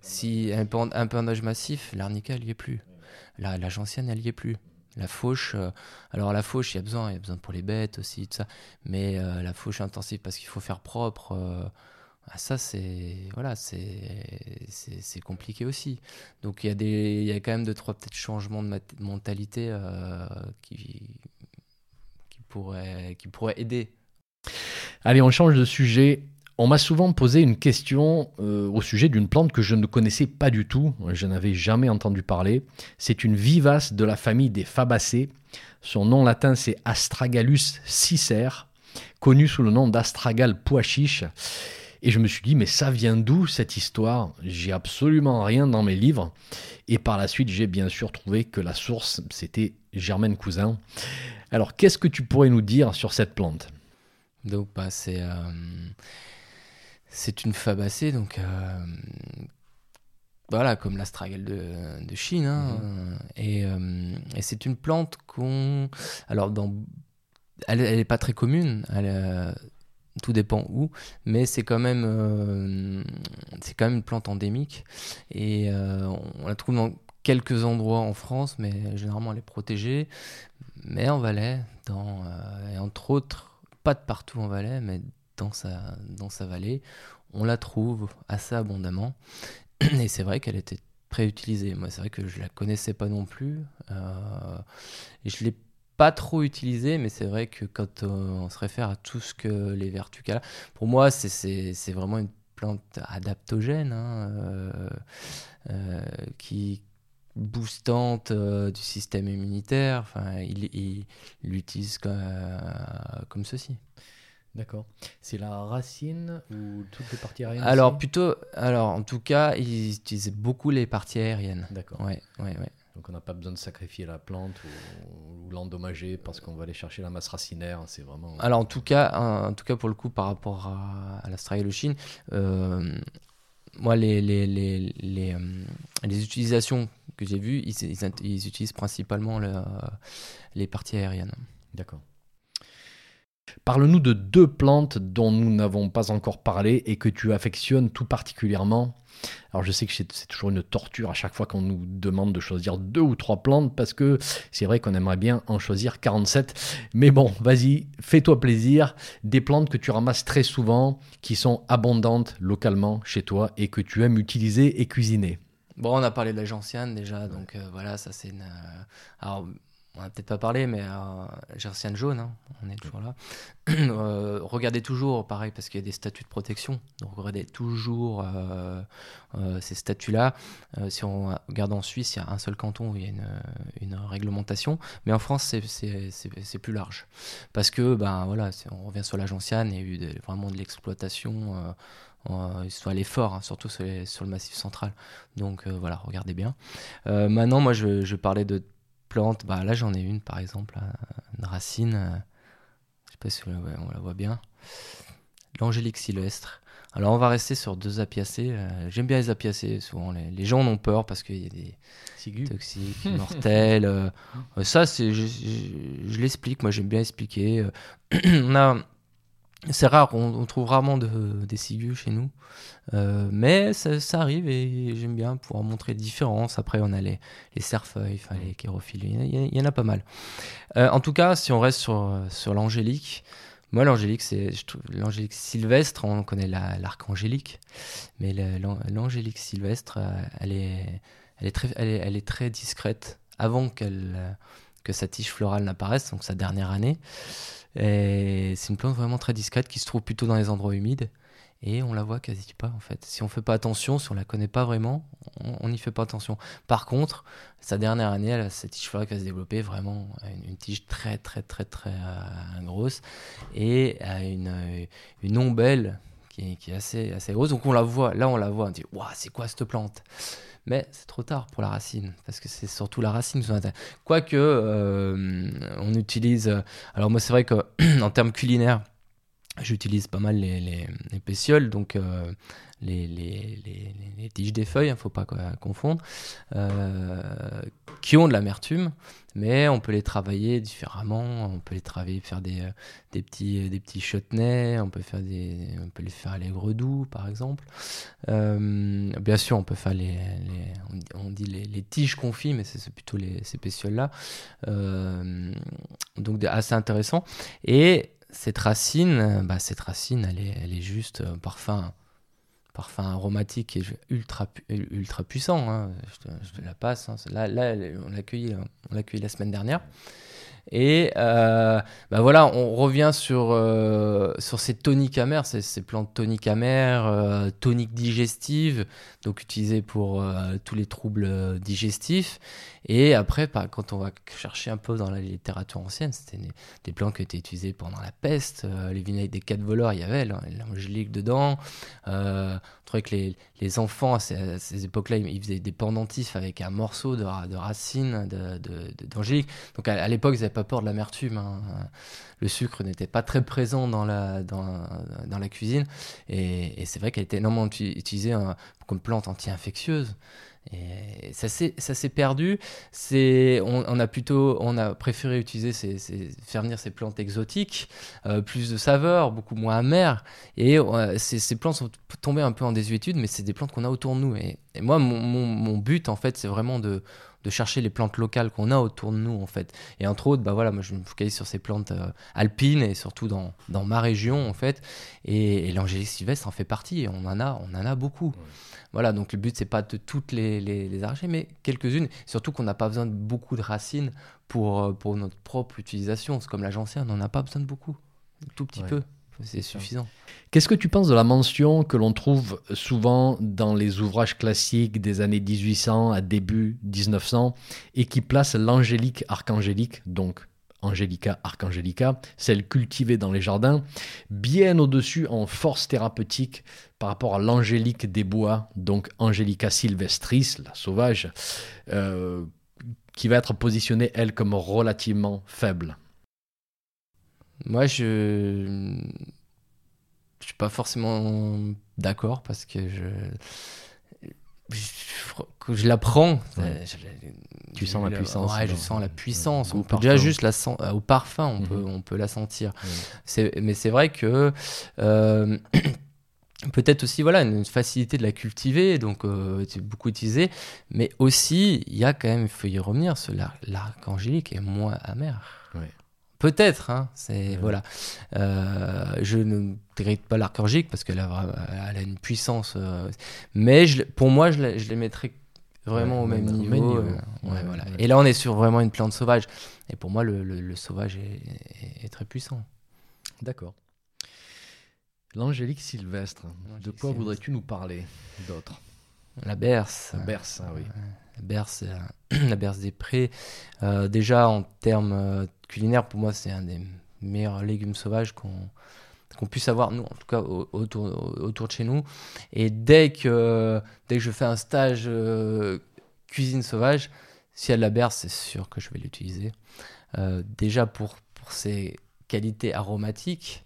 si un, un pendage massif, l'arnica, elle n'y est plus. La, la elle n'y est plus. La fauche, euh, alors la fauche, il y a besoin, il y a besoin pour les bêtes aussi, tout ça. Mais euh, la fauche intensive parce qu'il faut faire propre. Ah, ça, c'est voilà, c'est compliqué aussi. Donc il y, a des, il y a quand même deux, trois peut-être changements de mentalité euh, qui, qui, pourraient, qui pourraient aider. Allez, on change de sujet. On m'a souvent posé une question euh, au sujet d'une plante que je ne connaissais pas du tout, je n'avais jamais entendu parler. C'est une vivace de la famille des Fabacées. Son nom latin c'est Astragalus cicer, connu sous le nom d'Astragal pois chiche. Et je me suis dit, mais ça vient d'où cette histoire? J'ai absolument rien dans mes livres. Et par la suite, j'ai bien sûr trouvé que la source, c'était Germaine Cousin. Alors, qu'est-ce que tu pourrais nous dire sur cette plante? Donc, bah, c'est, euh, c'est une fabacée, donc euh, voilà, comme l'astragale de, de Chine. Hein. Mhm. et, euh, et, c'est une plante qu'on. Alors, dans... elle n'est pas très commune. Elle, tout dépend où, mais c'est quand même euh, c'est quand même une plante endémique et euh, on la trouve dans quelques endroits en France, mais généralement elle est protégée. Mais en Valais, dans, euh, et entre autres, pas de partout en Valais, mais dans sa, dans sa vallée, on la trouve assez abondamment. Et c'est vrai qu'elle était très utilisée. Moi, c'est vrai que je la connaissais pas non plus. et je l'ai pas trop utilisé, mais c'est vrai que quand on se réfère à tout ce que les vertus qu'elle a, pour moi, c'est vraiment une plante adaptogène hein, euh, euh, qui boostante euh, du système immunitaire. Enfin, il l'utilise comme, ceci. D'accord. C'est la racine ou toutes les parties aériennes Alors plutôt, alors en tout cas, ils utilisaient beaucoup les parties aériennes. D'accord. Ouais, ouais, ouais. Donc on n'a pas besoin de sacrifier la plante ou, l'endommager parce qu'on va aller chercher la masse racinaire. C'est vraiment. Alors en tout cas, en tout cas pour le coup par rapport à, à l'Astragalochin, euh, moi les les, les, les, euh, les, utilisations que j'ai vues, ils, ils, utilisent principalement les parties aériennes. D'accord. Parle-nous de deux plantes dont nous n'avons pas encore parlé et que tu affectionnes tout particulièrement. Alors je sais que c'est toujours une torture à chaque fois qu'on nous demande de choisir deux ou trois plantes parce que c'est vrai qu'on aimerait bien en choisir 47. Mais bon, vas-y, fais-toi plaisir. Des plantes que tu ramasses très souvent, qui sont abondantes localement chez toi et que tu aimes utiliser et cuisiner. Bon, on a parlé de la gentiane déjà, donc euh, voilà, ça c'est une... Euh, alors, on n'a peut-être pas parlé, mais euh, Gentiane jaune, hein, on est toujours là. Euh, regardez toujours, pareil, parce qu'il y a des statuts de protection. Donc regardez toujours euh, euh, ces statuts-là. si on regarde en Suisse, il y a un seul canton où il y a une, réglementation, mais en France, c'est plus large. Parce que, ben voilà, on revient sur la gentiane, il y a eu vraiment de l'exploitation. à l'effort, hein, surtout sur, le massif central. Donc voilà, regardez bien. maintenant, moi, je parlais de plantes. Bah, là, j'en ai une, par exemple, une racine sais pas si on la, voit bien. L'angélique sylvestre. Alors on va rester sur deux apiacées. Euh, j'aime bien les apiacées. Souvent les, gens en ont peur parce qu'il y a des Sigus. toxiques, mortels. Euh, ça, c'est, je, je, l'explique. Moi, j'aime bien expliquer. on a c'est rare, on, trouve rarement de, des ciguës chez nous, euh, mais ça, arrive et j'aime bien pouvoir montrer les différences. Après, on a les, les cerfeuilles, enfin, les chérophiles, il y, en a pas mal. Euh, en tout cas, si on reste sur, l'angélique, moi, l'angélique, c'est l'angélique sylvestre, on connaît l'arc-angélique, mais l'angélique sylvestre, euh, elle est, très, elle est très discrète avant qu'elle que sa tige florale n'apparaisse, donc sa dernière année. C'est une plante vraiment très discrète qui se trouve plutôt dans les endroits humides et on la voit quasi pas en fait. Si on fait pas attention, si on la connaît pas vraiment, on n'y fait pas attention. Par contre, sa dernière année, elle a cette tige florale qui va se vraiment une, tige très très très très euh, grosse et une, une ombelle qui, qui, est assez assez grosse. Donc on la voit, là on la voit, on dit waouh c'est quoi cette plante? Mais c'est trop tard pour la racine, parce que c'est surtout la racine qui nous intéresse. Quoique, euh, on utilise. Alors, moi, c'est vrai qu'en termes culinaires, j'utilise pas mal les, les, pétioles, donc euh, les, les, tiges des feuilles, il hein, ne faut pas confondre, euh, qui ont de l'amertume, mais on peut les travailler différemment. On peut les travailler, faire des, euh, des petits, des petits on peut, faire des, on peut les faire à l'aigre doux, par exemple. Euh, bien sûr, on peut faire les, on dit les, tiges confites, mais c'est plutôt les, ces pétioles-là. donc assez intéressant. Et cette racine, bah, cette racine, elle est, elle est juste parfum parfum aromatique et ultra, ultra puissant. Hein. Je, te, la passe. Hein. Là, on l'a accueilli, on l'a semaine dernière. Et euh, bah voilà, on revient sur, euh, sur ces toniques amères, ces, plantes toniques amères, euh, toniques digestives, donc utilisées pour tous les troubles digestifs. Et après, quand on va chercher un peu dans la littérature ancienne, c'était des, plantes qui étaient utilisées pendant la peste, les vinaigres des quatre voleurs, il y avait l'angélique dedans. on trouvait que les, les enfants à ces, époques-là, ils faisaient des pendentifs avec un morceau de, de racine d'angélique. Donc à, l'époque, ils pas peur de l'amertume. Hein. Le sucre n'était pas très présent dans la, dans, dans la cuisine. Et, c'est vrai qu'elle était énormément utilisée hein, comme plante anti-infectieuse. Et ça s'est perdu. On, a plutôt préféré utiliser ces, faire venir ces plantes exotiques, euh, plus de saveur, beaucoup moins amères. Et euh, ces, plantes sont tombées un peu en désuétude, mais c'est des plantes qu'on a autour de nous. Et, moi, mon, but en fait, c'est vraiment de de chercher les plantes locales qu'on a autour de nous en fait. Et entre autres, bah voilà, moi je me focalise sur ces plantes euh, alpines et surtout dans, dans, ma région en fait. Et, l'angélique sylvestre en fait partie. Et on en a, on en a beaucoup. Voilà, donc le but c'est pas de toutes les, les, arracher, mais quelques-unes. Surtout qu'on n'a pas besoin de beaucoup de racines pour, euh, pour notre propre utilisation. C'est comme la gentiane, on n'en a pas besoin de beaucoup, tout petit peu c'est suffisant. Qu'est-ce que tu penses de la mention que l'on trouve souvent dans les ouvrages classiques des années 1800 à début 1900 et qui place l'angélique archangélique, donc Angelica archangelica, celle cultivée dans les jardins, bien au-dessus en force thérapeutique par rapport à l'angélique des bois, donc Angelica sylvestris, la sauvage, euh, qui va être positionnée, elle, comme relativement faible Moi, je. Je suis pas forcément d'accord parce que je. Je, je la prends. Ouais. Je- Tu sens la puissance, Ouais, je sens la puissance. Au On peut déjà juste la sen- euh, au parfum, on, Mhm. peut, on peut la sentir. Ouais. Mais c'est vrai que euh, peut-être aussi voilà une facilité de la cultiver, donc euh, c'est beaucoup utilisé, mais aussi il y a quand même, il faut y revenir, l'arc angélique est moins amer. Peut-être, hein, c'est voilà. Euh, je ne dégrade pas l'arc parce qu'elle a, vra- elle a une puissance, euh, mais je, pour moi je, les- je les mettrais vraiment Ouais, au même au même niveau. niveau. euh, Ouais, ouais, voilà. ouais. Et là on est sur vraiment une plante sauvage, et pour moi le, le- le sauvage est- est- est très puissant. D'accord. L'Angélique Sylvestre, de quoi voudrais-tu nous parler d'autre? La berce. La Berce, ah oui. La berce, la berce des prés. Euh, déjà, en termes euh, culinaires, pour moi, c'est un des meilleurs légumes sauvages qu'on qu'on puisse avoir, nous, en tout cas, au- autour, au- autour de chez nous. Et dès que, dès que je fais un stage euh, cuisine sauvage, a de la berce, c'est sûr que je vais l'utiliser. Déjà, pour, pour ses qualités aromatiques,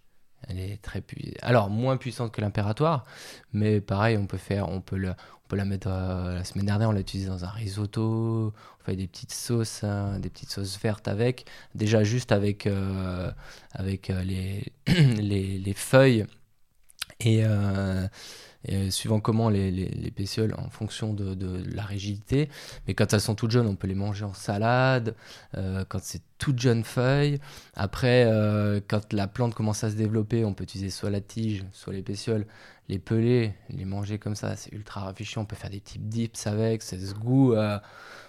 elle est très pu- alors moins puissante que l'impératoire, mais pareil, on peut faire, on peut le, on peut la mettre euh, la semaine dernière, on l'a utilisé dans un risotto, on fait des petites sauces, hein, des petites sauces vertes avec, déjà juste avec, euh, avec euh, les, les, les feuilles et, et, euh, suivant comment les, les, les pétioles en fonction de, de la rigidité. Mais quand elles sont toutes jeunes, on peut les manger en salade, euh, quand c'est toutes jeunes feuilles. Après, euh, quand la plante commence à se développer, on peut utiliser soit la tige, soit les pétioles les peler, les manger comme ça, c'est ultra rafraîchissant. On peut faire des types dips avec, c'est ce goût, euh,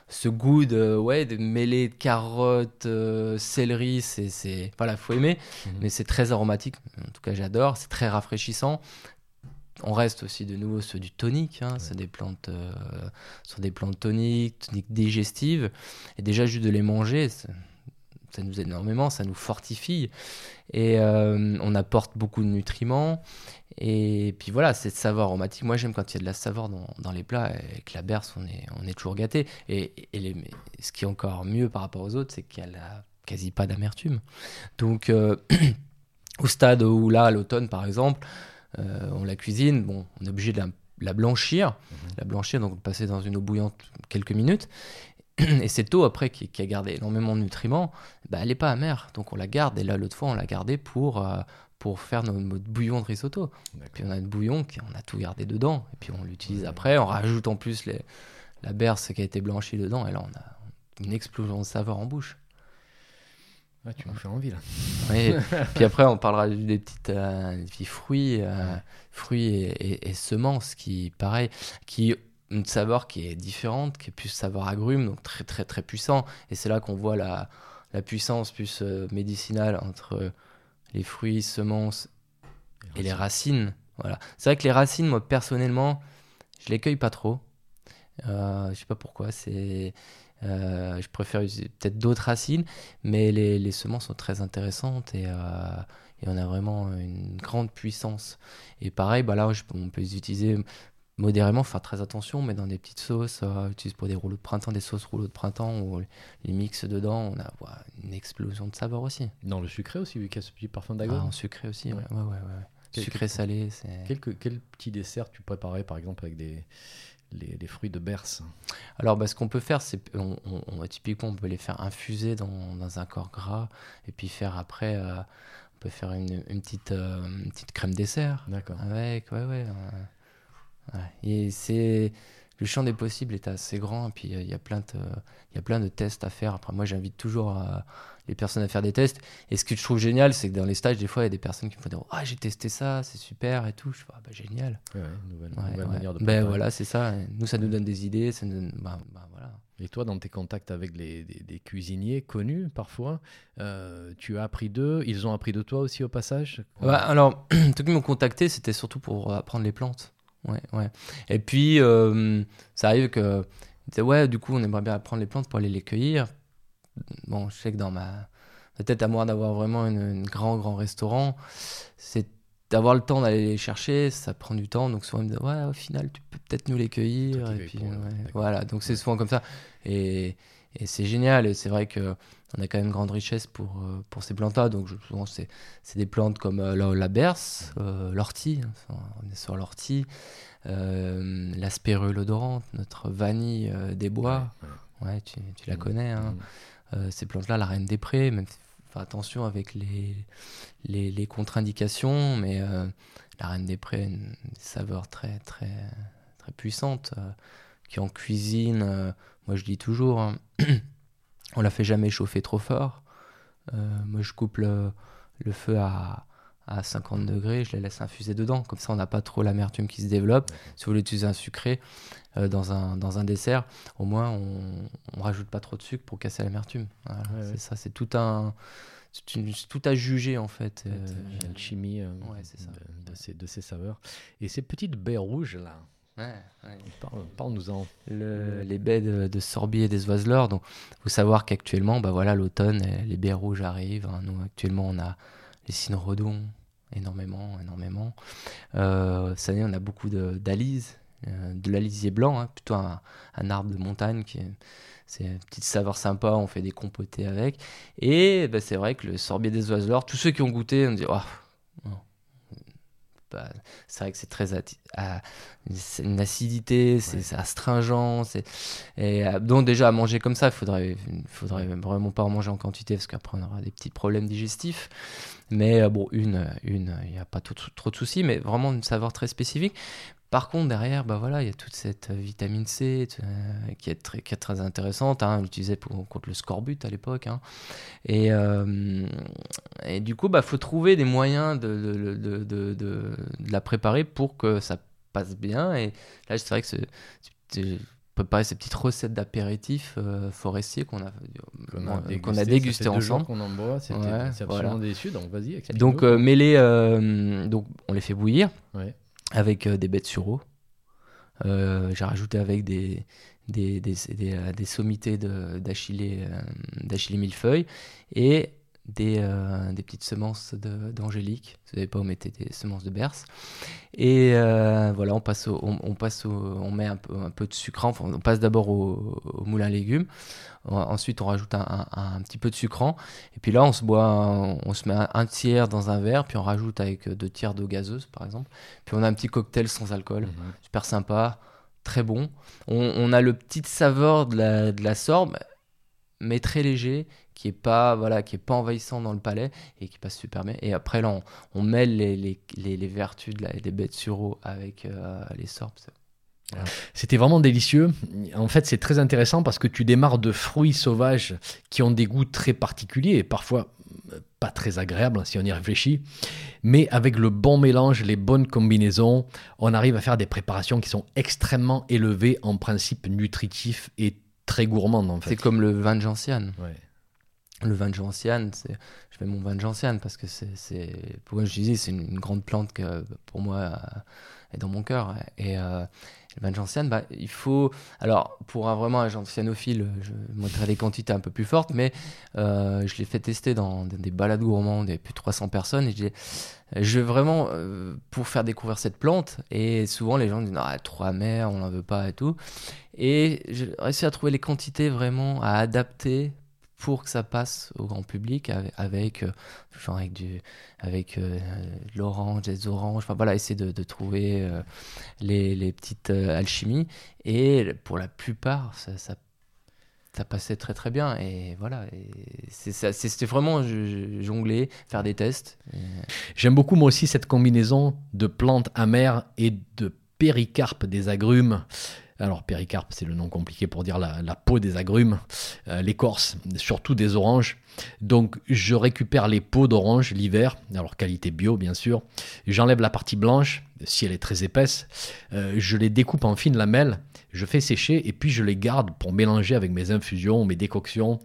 ce goût de, ouais, de mêler de carottes, euh, céleri, c'est, c'est, voilà, faut aimer, Mhm. mais c'est très aromatique. En tout cas, j'adore, c'est très rafraîchissant. On reste aussi de nouveau sur du tonique, hein, c'est des plantes, euh, sur des plantes toniques, toniques digestives, et déjà juste de les manger, ça, nous aide énormément, ça nous fortifie, et euh, on apporte beaucoup de nutriments. Et puis voilà, cette saveur aromatique. Moi, j'aime quand il y a de la saveur dans, dans les plats. Et avec la berce, on est, on est toujours gâté. Et, et les- mais ce qui est encore mieux par rapport aux autres, c'est qu'elle a quasi pas d'amertume. Donc, euh, au stade où là, à l'automne, par exemple, on la cuisine, bon, on est obligé de la, la blanchir. La blanchir, donc passer dans une eau bouillante quelques minutes. Et cette eau, après, qui, qui a gardé énormément de nutriments, bah, elle n'est pas amère. Donc, on la garde. Et là, l'autre fois, on l'a gardée pour, euh, pour faire notre, notre bouillon de risotto. Puis on a le bouillon, qui, on a tout gardé dedans. Et puis on l'utilise Ouais. après. On rajoute en plus les, la berce qui a été blanchie dedans. Et là, on a une explosion de saveur en bouche. Ah, tu me fais envie là. Oui. puis après, on parlera des, petites, euh, des fruits, euh, fruits et, et- et semences qui, pareil, qui une saveur qui est différente, qui est plus saveur agrume, donc très très très puissant. Et c'est là qu'on voit la, la puissance plus euh, médicinale entre les fruits, semences et les racines. Voilà. C'est vrai que les racines, moi personnellement, je les cueille pas trop. Je sais pas pourquoi. C'est, euh, je préfère utiliser peut-être d'autres racines, mais les, les semences sont très intéressantes et, euh, et on a vraiment une grande puissance. Et pareil, bah là, je- on peut les utiliser modérément, faire très attention, mais dans des petites sauces, euh, utilise pour des rouleaux de printemps, des sauces rouleaux de printemps, où les mix dedans, on a une explosion de saveur aussi. Dans le sucré aussi, vu qu'il y a ce petit parfum Ah, d'agrumes. en sucré aussi, ouais, Ouais. ouais, ouais. ouais. Quel- Sucré quel- salé, c'est. Quel, que- quel petit dessert tu préparais par exemple avec des, les, les fruits de berce Alors, bah, ce qu'on peut faire, c'est on, on- on- typiquement on peut les faire infuser dans, dans un corps gras et puis faire après, euh, on peut faire une, une petite, euh, une petite crème dessert D'accord. avec, ouais, ouais. euh, ouais. Et c'est le champ des possibles est assez grand et puis euh, il y a plein de, il y a plein de tests à faire. Après, moi, j'invite toujours euh, les personnes à faire des tests. Et ce que je trouve génial, c'est que dans les stages, des fois, il y a des personnes qui me font dire, ah, j'ai testé ça, c'est super et tout. Je fais, ah, bah, génial. Ouais, nouvelle, Ouais, nouvelle ouais. manière de Ben voilà, c'est ça. Nous, ça nous donne des idées. Ça nous donne... bah, bah, voilà. Et toi, dans tes contacts avec les, des, des cuisiniers connus parfois, euh, tu as appris d'eux, ils ont appris de toi aussi au passage? Ouais, alors, ceux qui m'ont contacté, c'était surtout pour apprendre les plantes. Ouais, ouais. Et puis, euh, ça arrive que, ouais, du coup, on aimerait bien apprendre les plantes pour aller les cueillir. Bon, je sais que dans ma, ma tête à moi d'avoir vraiment une grand, grand restaurant, c'est d'avoir le temps d'aller les chercher, ça prend du temps. Donc, souvent, ils me disent, ouais, au final, tu peux peut-être nous les cueillir. Et puis, ouais, voilà, donc c'est souvent comme ça. Et, et c'est génial. Et c'est vrai que on a quand même une grande richesse pour, pour ces plantes-là. Donc, souvent, c'est des plantes comme la, la berce, l'ortie, hein, on est sur l'ortie, euh, la odorante, notre vanille des bois. Ouais, tu, tu, la mm. connais. Hein. Mm. ces plantes-là, la reine des prés, même attention avec les, les, contre-indications, mais euh, la Reine des Prés a une saveur très, très, très puissante, euh, qui en cuisine, euh, moi je dis toujours, hein, on la fait jamais chauffer trop fort. moi je coupe le, feu à, à 50 degrés, je la laisse infuser dedans. Comme ça, on n'a pas trop l'amertume qui se développe. Si vous voulez utiliser un sucré dans, un, dans un dessert, au moins, on ne rajoute pas trop de sucre pour casser l'amertume. c'est ça, c'est tout un tout à juger en fait. Euh, L'alchimie euh, de, ces, de, ces, saveurs. Et ces petites baies rouges là. Parle-nous-en. les baies de, Sorbier et des Oiseleurs. Donc, faut savoir qu'actuellement, bah voilà, l'automne, les baies rouges arrivent. Hein. Nous, actuellement, on a les cynorhodons, énormément, énormément. Euh, cette année, on a beaucoup d'alises, euh, de l'alisier blanc, hein, plutôt un, un, arbre de montagne qui est c'est une petite saveur sympa, on fait des compotés avec. Et bah, c'est vrai que le sorbier des oiseleurs, tous ceux qui ont goûté, on dit oh, bah, c'est vrai que c'est très une acidité, c'est astringent, et euh, donc déjà à manger comme ça, il faudrait, faudrait vraiment pas en manger en quantité parce qu'après on aura des petits problèmes digestifs. Mais euh, bon, une, une, il n'y a pas trop de soucis, mais vraiment une saveur très spécifique. Par contre, derrière, bah voilà, il y a toute cette euh, vitamine C euh, qui, est très, qui est très intéressante. Hein, on l'utilisait contre le scorbut à l'époque. Hein. Et, euh, et, du coup, il bah, faut trouver des moyens de, de, de, de, la préparer pour que ça passe bien. Et là, c'est vrai que c'est préparer ces petites recettes d'apéritifs forestiers qu'on a, qu'on a, dégusté, ensemble. qu'on en boit, c'est absolument déçu. Donc vas-y. Donc mêler, donc on les fait bouillir. Ouais avec euh, des bêtes sur eau. Euh, j'ai rajouté avec des, euh, sommités d'achillée millefeuille et des, des petites semences d'angélique. Si vous n'avez pas, vous mettez des semences de berce. Et voilà, on passe, on, passe on met un peu, un peu de sucre. Enfin, on passe d'abord au, au, moulin à légumes. Ensuite, on rajoute un, petit peu de sucrant. Et puis là, on se boit, on se met un, tiers dans un verre, puis on rajoute avec deux tiers d'eau gazeuse, par exemple. Puis on a un petit cocktail sans alcool, mhm. super sympa, très bon. On, a le petit saveur de la, de la sorbe, mais très léger, qui est pas voilà, qui est pas envahissant dans le palais et qui passe super bien. Et après là, on, mêle les, les, les, vertus de la, des bêtes sur eau avec euh, les sorbes. C'était vraiment délicieux. En fait, c'est très intéressant parce que tu démarres de fruits sauvages qui ont des goûts très particuliers et parfois euh, pas très agréables si on y réfléchit. Mais avec le bon mélange, les bonnes combinaisons, on arrive à faire des préparations qui sont extrêmement élevées en principe nutritif et très gourmandes en fait. C'est comme le vin de gentiane. Le vin de gentiane, je fais mon vin de gentiane parce que c'est, pour moi je disais, c'est une, grande plante que pour moi est dans mon cœur. Et, euh, le vin bah, il faut. Alors, pour un, vraiment un gentianophile, je montrerai des quantités un peu plus fortes, mais euh, je l'ai fait tester dans, des balades y a plus de 300 personnes, et je, je veux vraiment, euh, pour faire découvrir cette plante, et souvent les gens disent, ah, trop amer, on n'en veut pas et tout. Et j'ai réussi à trouver les quantités vraiment à adapter pour que ça passe au grand public avec, euh, genre avec du avec euh, l'orange des oranges enfin voilà essayer de, de trouver euh, les, les, petites alchimies. Et pour la plupart ça, ça, ça, passait très très bien. Et voilà c'était vraiment jongler faire des tests. J'aime beaucoup moi aussi cette combinaison de plantes amères et de péricarpe des agrumes alors péricarpe, c'est le nom compliqué pour dire la, peau des agrumes, euh, l'écorce, surtout des oranges. Donc je récupère les peaux d'orange l'hiver, alors qualité bio bien sûr. J'enlève la partie blanche, si elle est très épaisse. Euh, je les découpe en fines lamelles, je fais sécher et puis je les garde pour mélanger avec mes infusions, mes décoctions.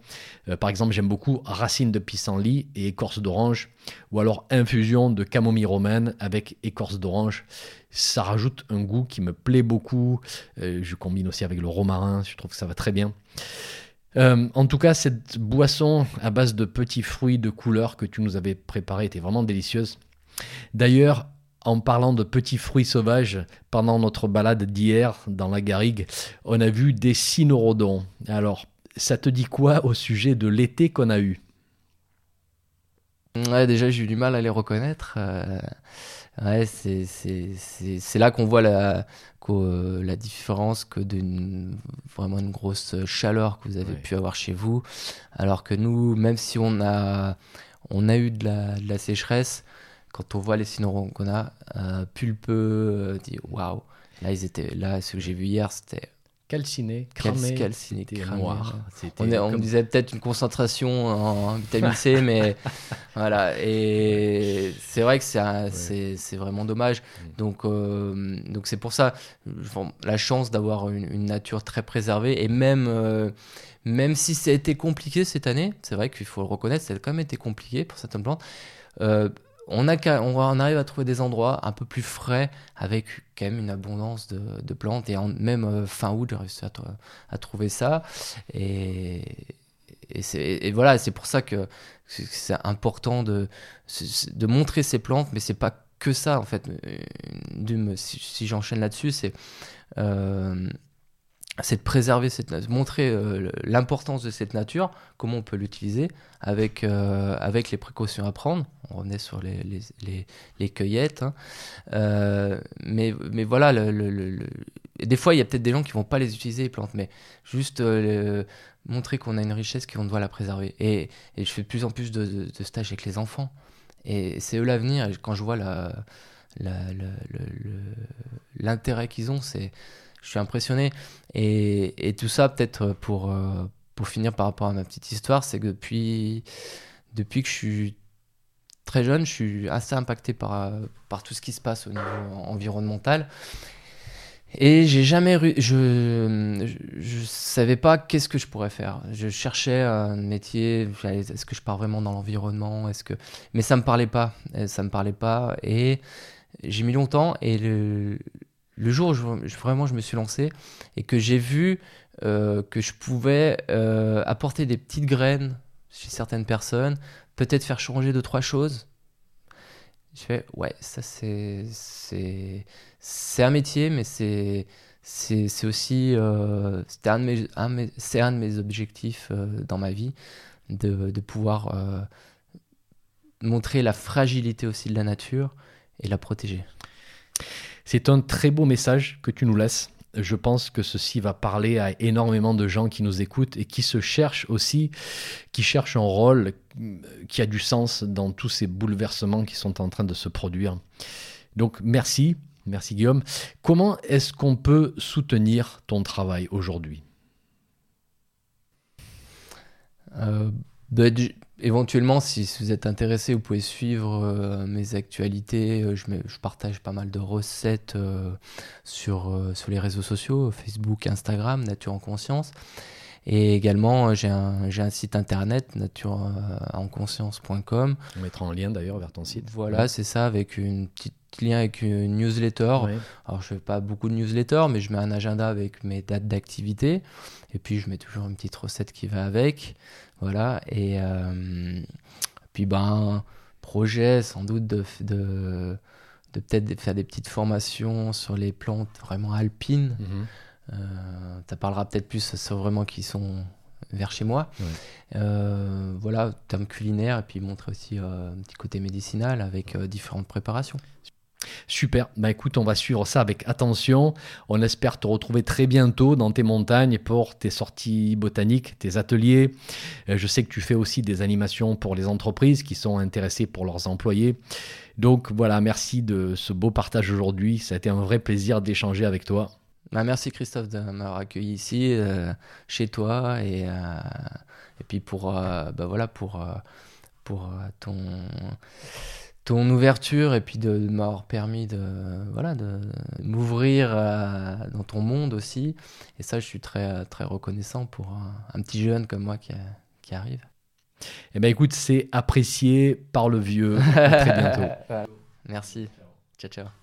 Euh, par exemple, j'aime beaucoup racines de pissenlit et écorce d'orange, ou alors infusion de camomille romaine avec écorce d'orange ça rajoute un goût qui me plaît beaucoup. Euh, je combine aussi avec le romarin, je trouve que ça va très bien. Euh, en tout cas, cette boisson à base de petits fruits de couleur que tu nous avais préparé était vraiment délicieuse. D'ailleurs, en parlant de petits fruits sauvages, pendant notre balade d'hier dans la garrigue, on a vu des cynorhodons. Alors, ça te dit quoi au sujet de l'été qu'on a eu? Ouais, déjà, j'ai eu du mal à les reconnaître. Euh, ouais, c'est, là qu'on voit la, euh, la différence que d'une vraiment une grosse chaleur que vous avez Ouais. pu avoir chez vous. Alors que nous, même si on a, on a eu de la, de la sécheresse, quand on voit les cynarons qu'on a, euh, pulpeux, dit waouh. Là, ils étaient là. Ce que j'ai vu hier, c'était Calciné, cal- cramé, calciné, c'était cramé, noir. On, est- on comme- disait peut-être une concentration en, vitamine C, mais voilà. Et c'est vrai que c'est c'est vraiment dommage. Mm. Donc euh, donc c'est pour ça bon, la chance d'avoir une, une nature très préservée et même euh, même si ça a été compliqué cette année, c'est vrai qu'il faut le reconnaître, ça a quand même été compliqué pour certaines plantes. euh, on, arrive à trouver des endroits un peu plus frais avec quand même une abondance de, plantes et même euh, fin août j'ai réussi à, à trouver ça et, voilà c'est pour ça que c'est- important de, de montrer ces plantes mais c'est pas que ça en fait si, si j'enchaîne là-dessus c'est euh, c'est de préserver cette montrer euh, l'importance de cette nature, comment on peut l'utiliser avec, avec les précautions à prendre. Revenait sur les, les, les, cueillettes. hein. Euh, mais, mais voilà, des fois, il y a peut-être des gens qui vont pas les utiliser, les plantes, mais juste euh, montrer qu'on a une richesse, qu'on doit la préserver. Et, et je fais de plus en plus de, stages avec les enfants. Et c'est eux l'avenir. Quand je vois l'intérêt qu'ils ont, c'est, je suis impressionné. Et, et tout ça, peut-être pour, euh, pour finir par rapport à ma petite histoire, c'est que depuis, depuis que je suis très jeune, je suis assez impacté par, euh, par tout ce qui se passe au niveau environnemental. Et j'ai jamais. ru- Je, je, savais pas qu'est-ce que je pourrais faire. Je cherchais un métier. Est-ce que je pars vraiment dans l'environnement Est-ce que mais ça me parlait pas. Euh, Ça me parlait pas. Et j'ai mis longtemps. Et le, le jour où vraiment je me suis lancé et que j'ai vu euh, que je pouvais apporter des petites graines chez certaines personnes, peut-être faire changer deux trois choses. Je fais ouais, ça c'est c'est un métier, mais c'est c'est aussi euh, un un un de mes objectifs euh, dans ma vie de, de pouvoir euh, montrer la fragilité aussi de la nature et la protéger. C'est un très beau message que tu nous laisses. Je pense que ceci va parler à énormément de gens qui nous écoutent et qui se cherchent aussi, qui cherchent un rôle euh, qui a du sens dans tous ces bouleversements qui sont en train de se produire. Donc merci, merci Guillaume. Comment est-ce qu'on peut soutenir ton travail aujourd'hui? Euh, du- éventuellement, si, si vous êtes intéressé, vous pouvez suivre euh, mes actualités. Euh, Je, mets- je partage pas mal de recettes euh, sur, sur les réseaux sociaux, Facebook, Instagram, Nature en Conscience. Et également, j'ai un, site internet, natureenconscience.com. On mettra un lien d'ailleurs vers ton site. Voilà, c'est ça, avec une petite lien avec une newsletter. Ouais. Alors, je fais pas beaucoup de newsletters, mais je mets un agenda avec mes dates d'activité. Et puis, je mets toujours une petite recette qui va avec. Voilà. Et euh, puis, ben, projet sans doute de, de, de peut-être faire des petites formations sur les plantes vraiment alpines. Euh, ça parlera peut-être plus sur vraiment qui sont vers chez moi. Ouais. Euh, voilà, terme culinaire, et puis montrer aussi euh, un petit côté médicinal avec euh, différentes préparations. Super. Bah écoute, on va suivre ça avec attention. On espère te retrouver très bientôt dans tes montagnes pour tes sorties botaniques, tes ateliers. Euh, Je sais que tu fais aussi des animations pour les entreprises qui sont intéressées pour leurs employés. Donc voilà, merci de ce beau partage aujourd'hui. Ça a été un vrai plaisir d'échanger avec toi. Bah, merci Christophe de m'avoir accueilli ici, euh, chez toi, et, euh, et puis pour, bah, voilà, pour, pour ton, ton ouverture, et puis de, de m'avoir permis de, voilà, de m'ouvrir euh, dans ton monde aussi. Et ça, je suis très, très reconnaissant pour un, un petit jeune comme moi qui, qui arrive. Eh bien écoute, c'est apprécié par le vieux. À très bientôt. Merci. Ciao, ciao.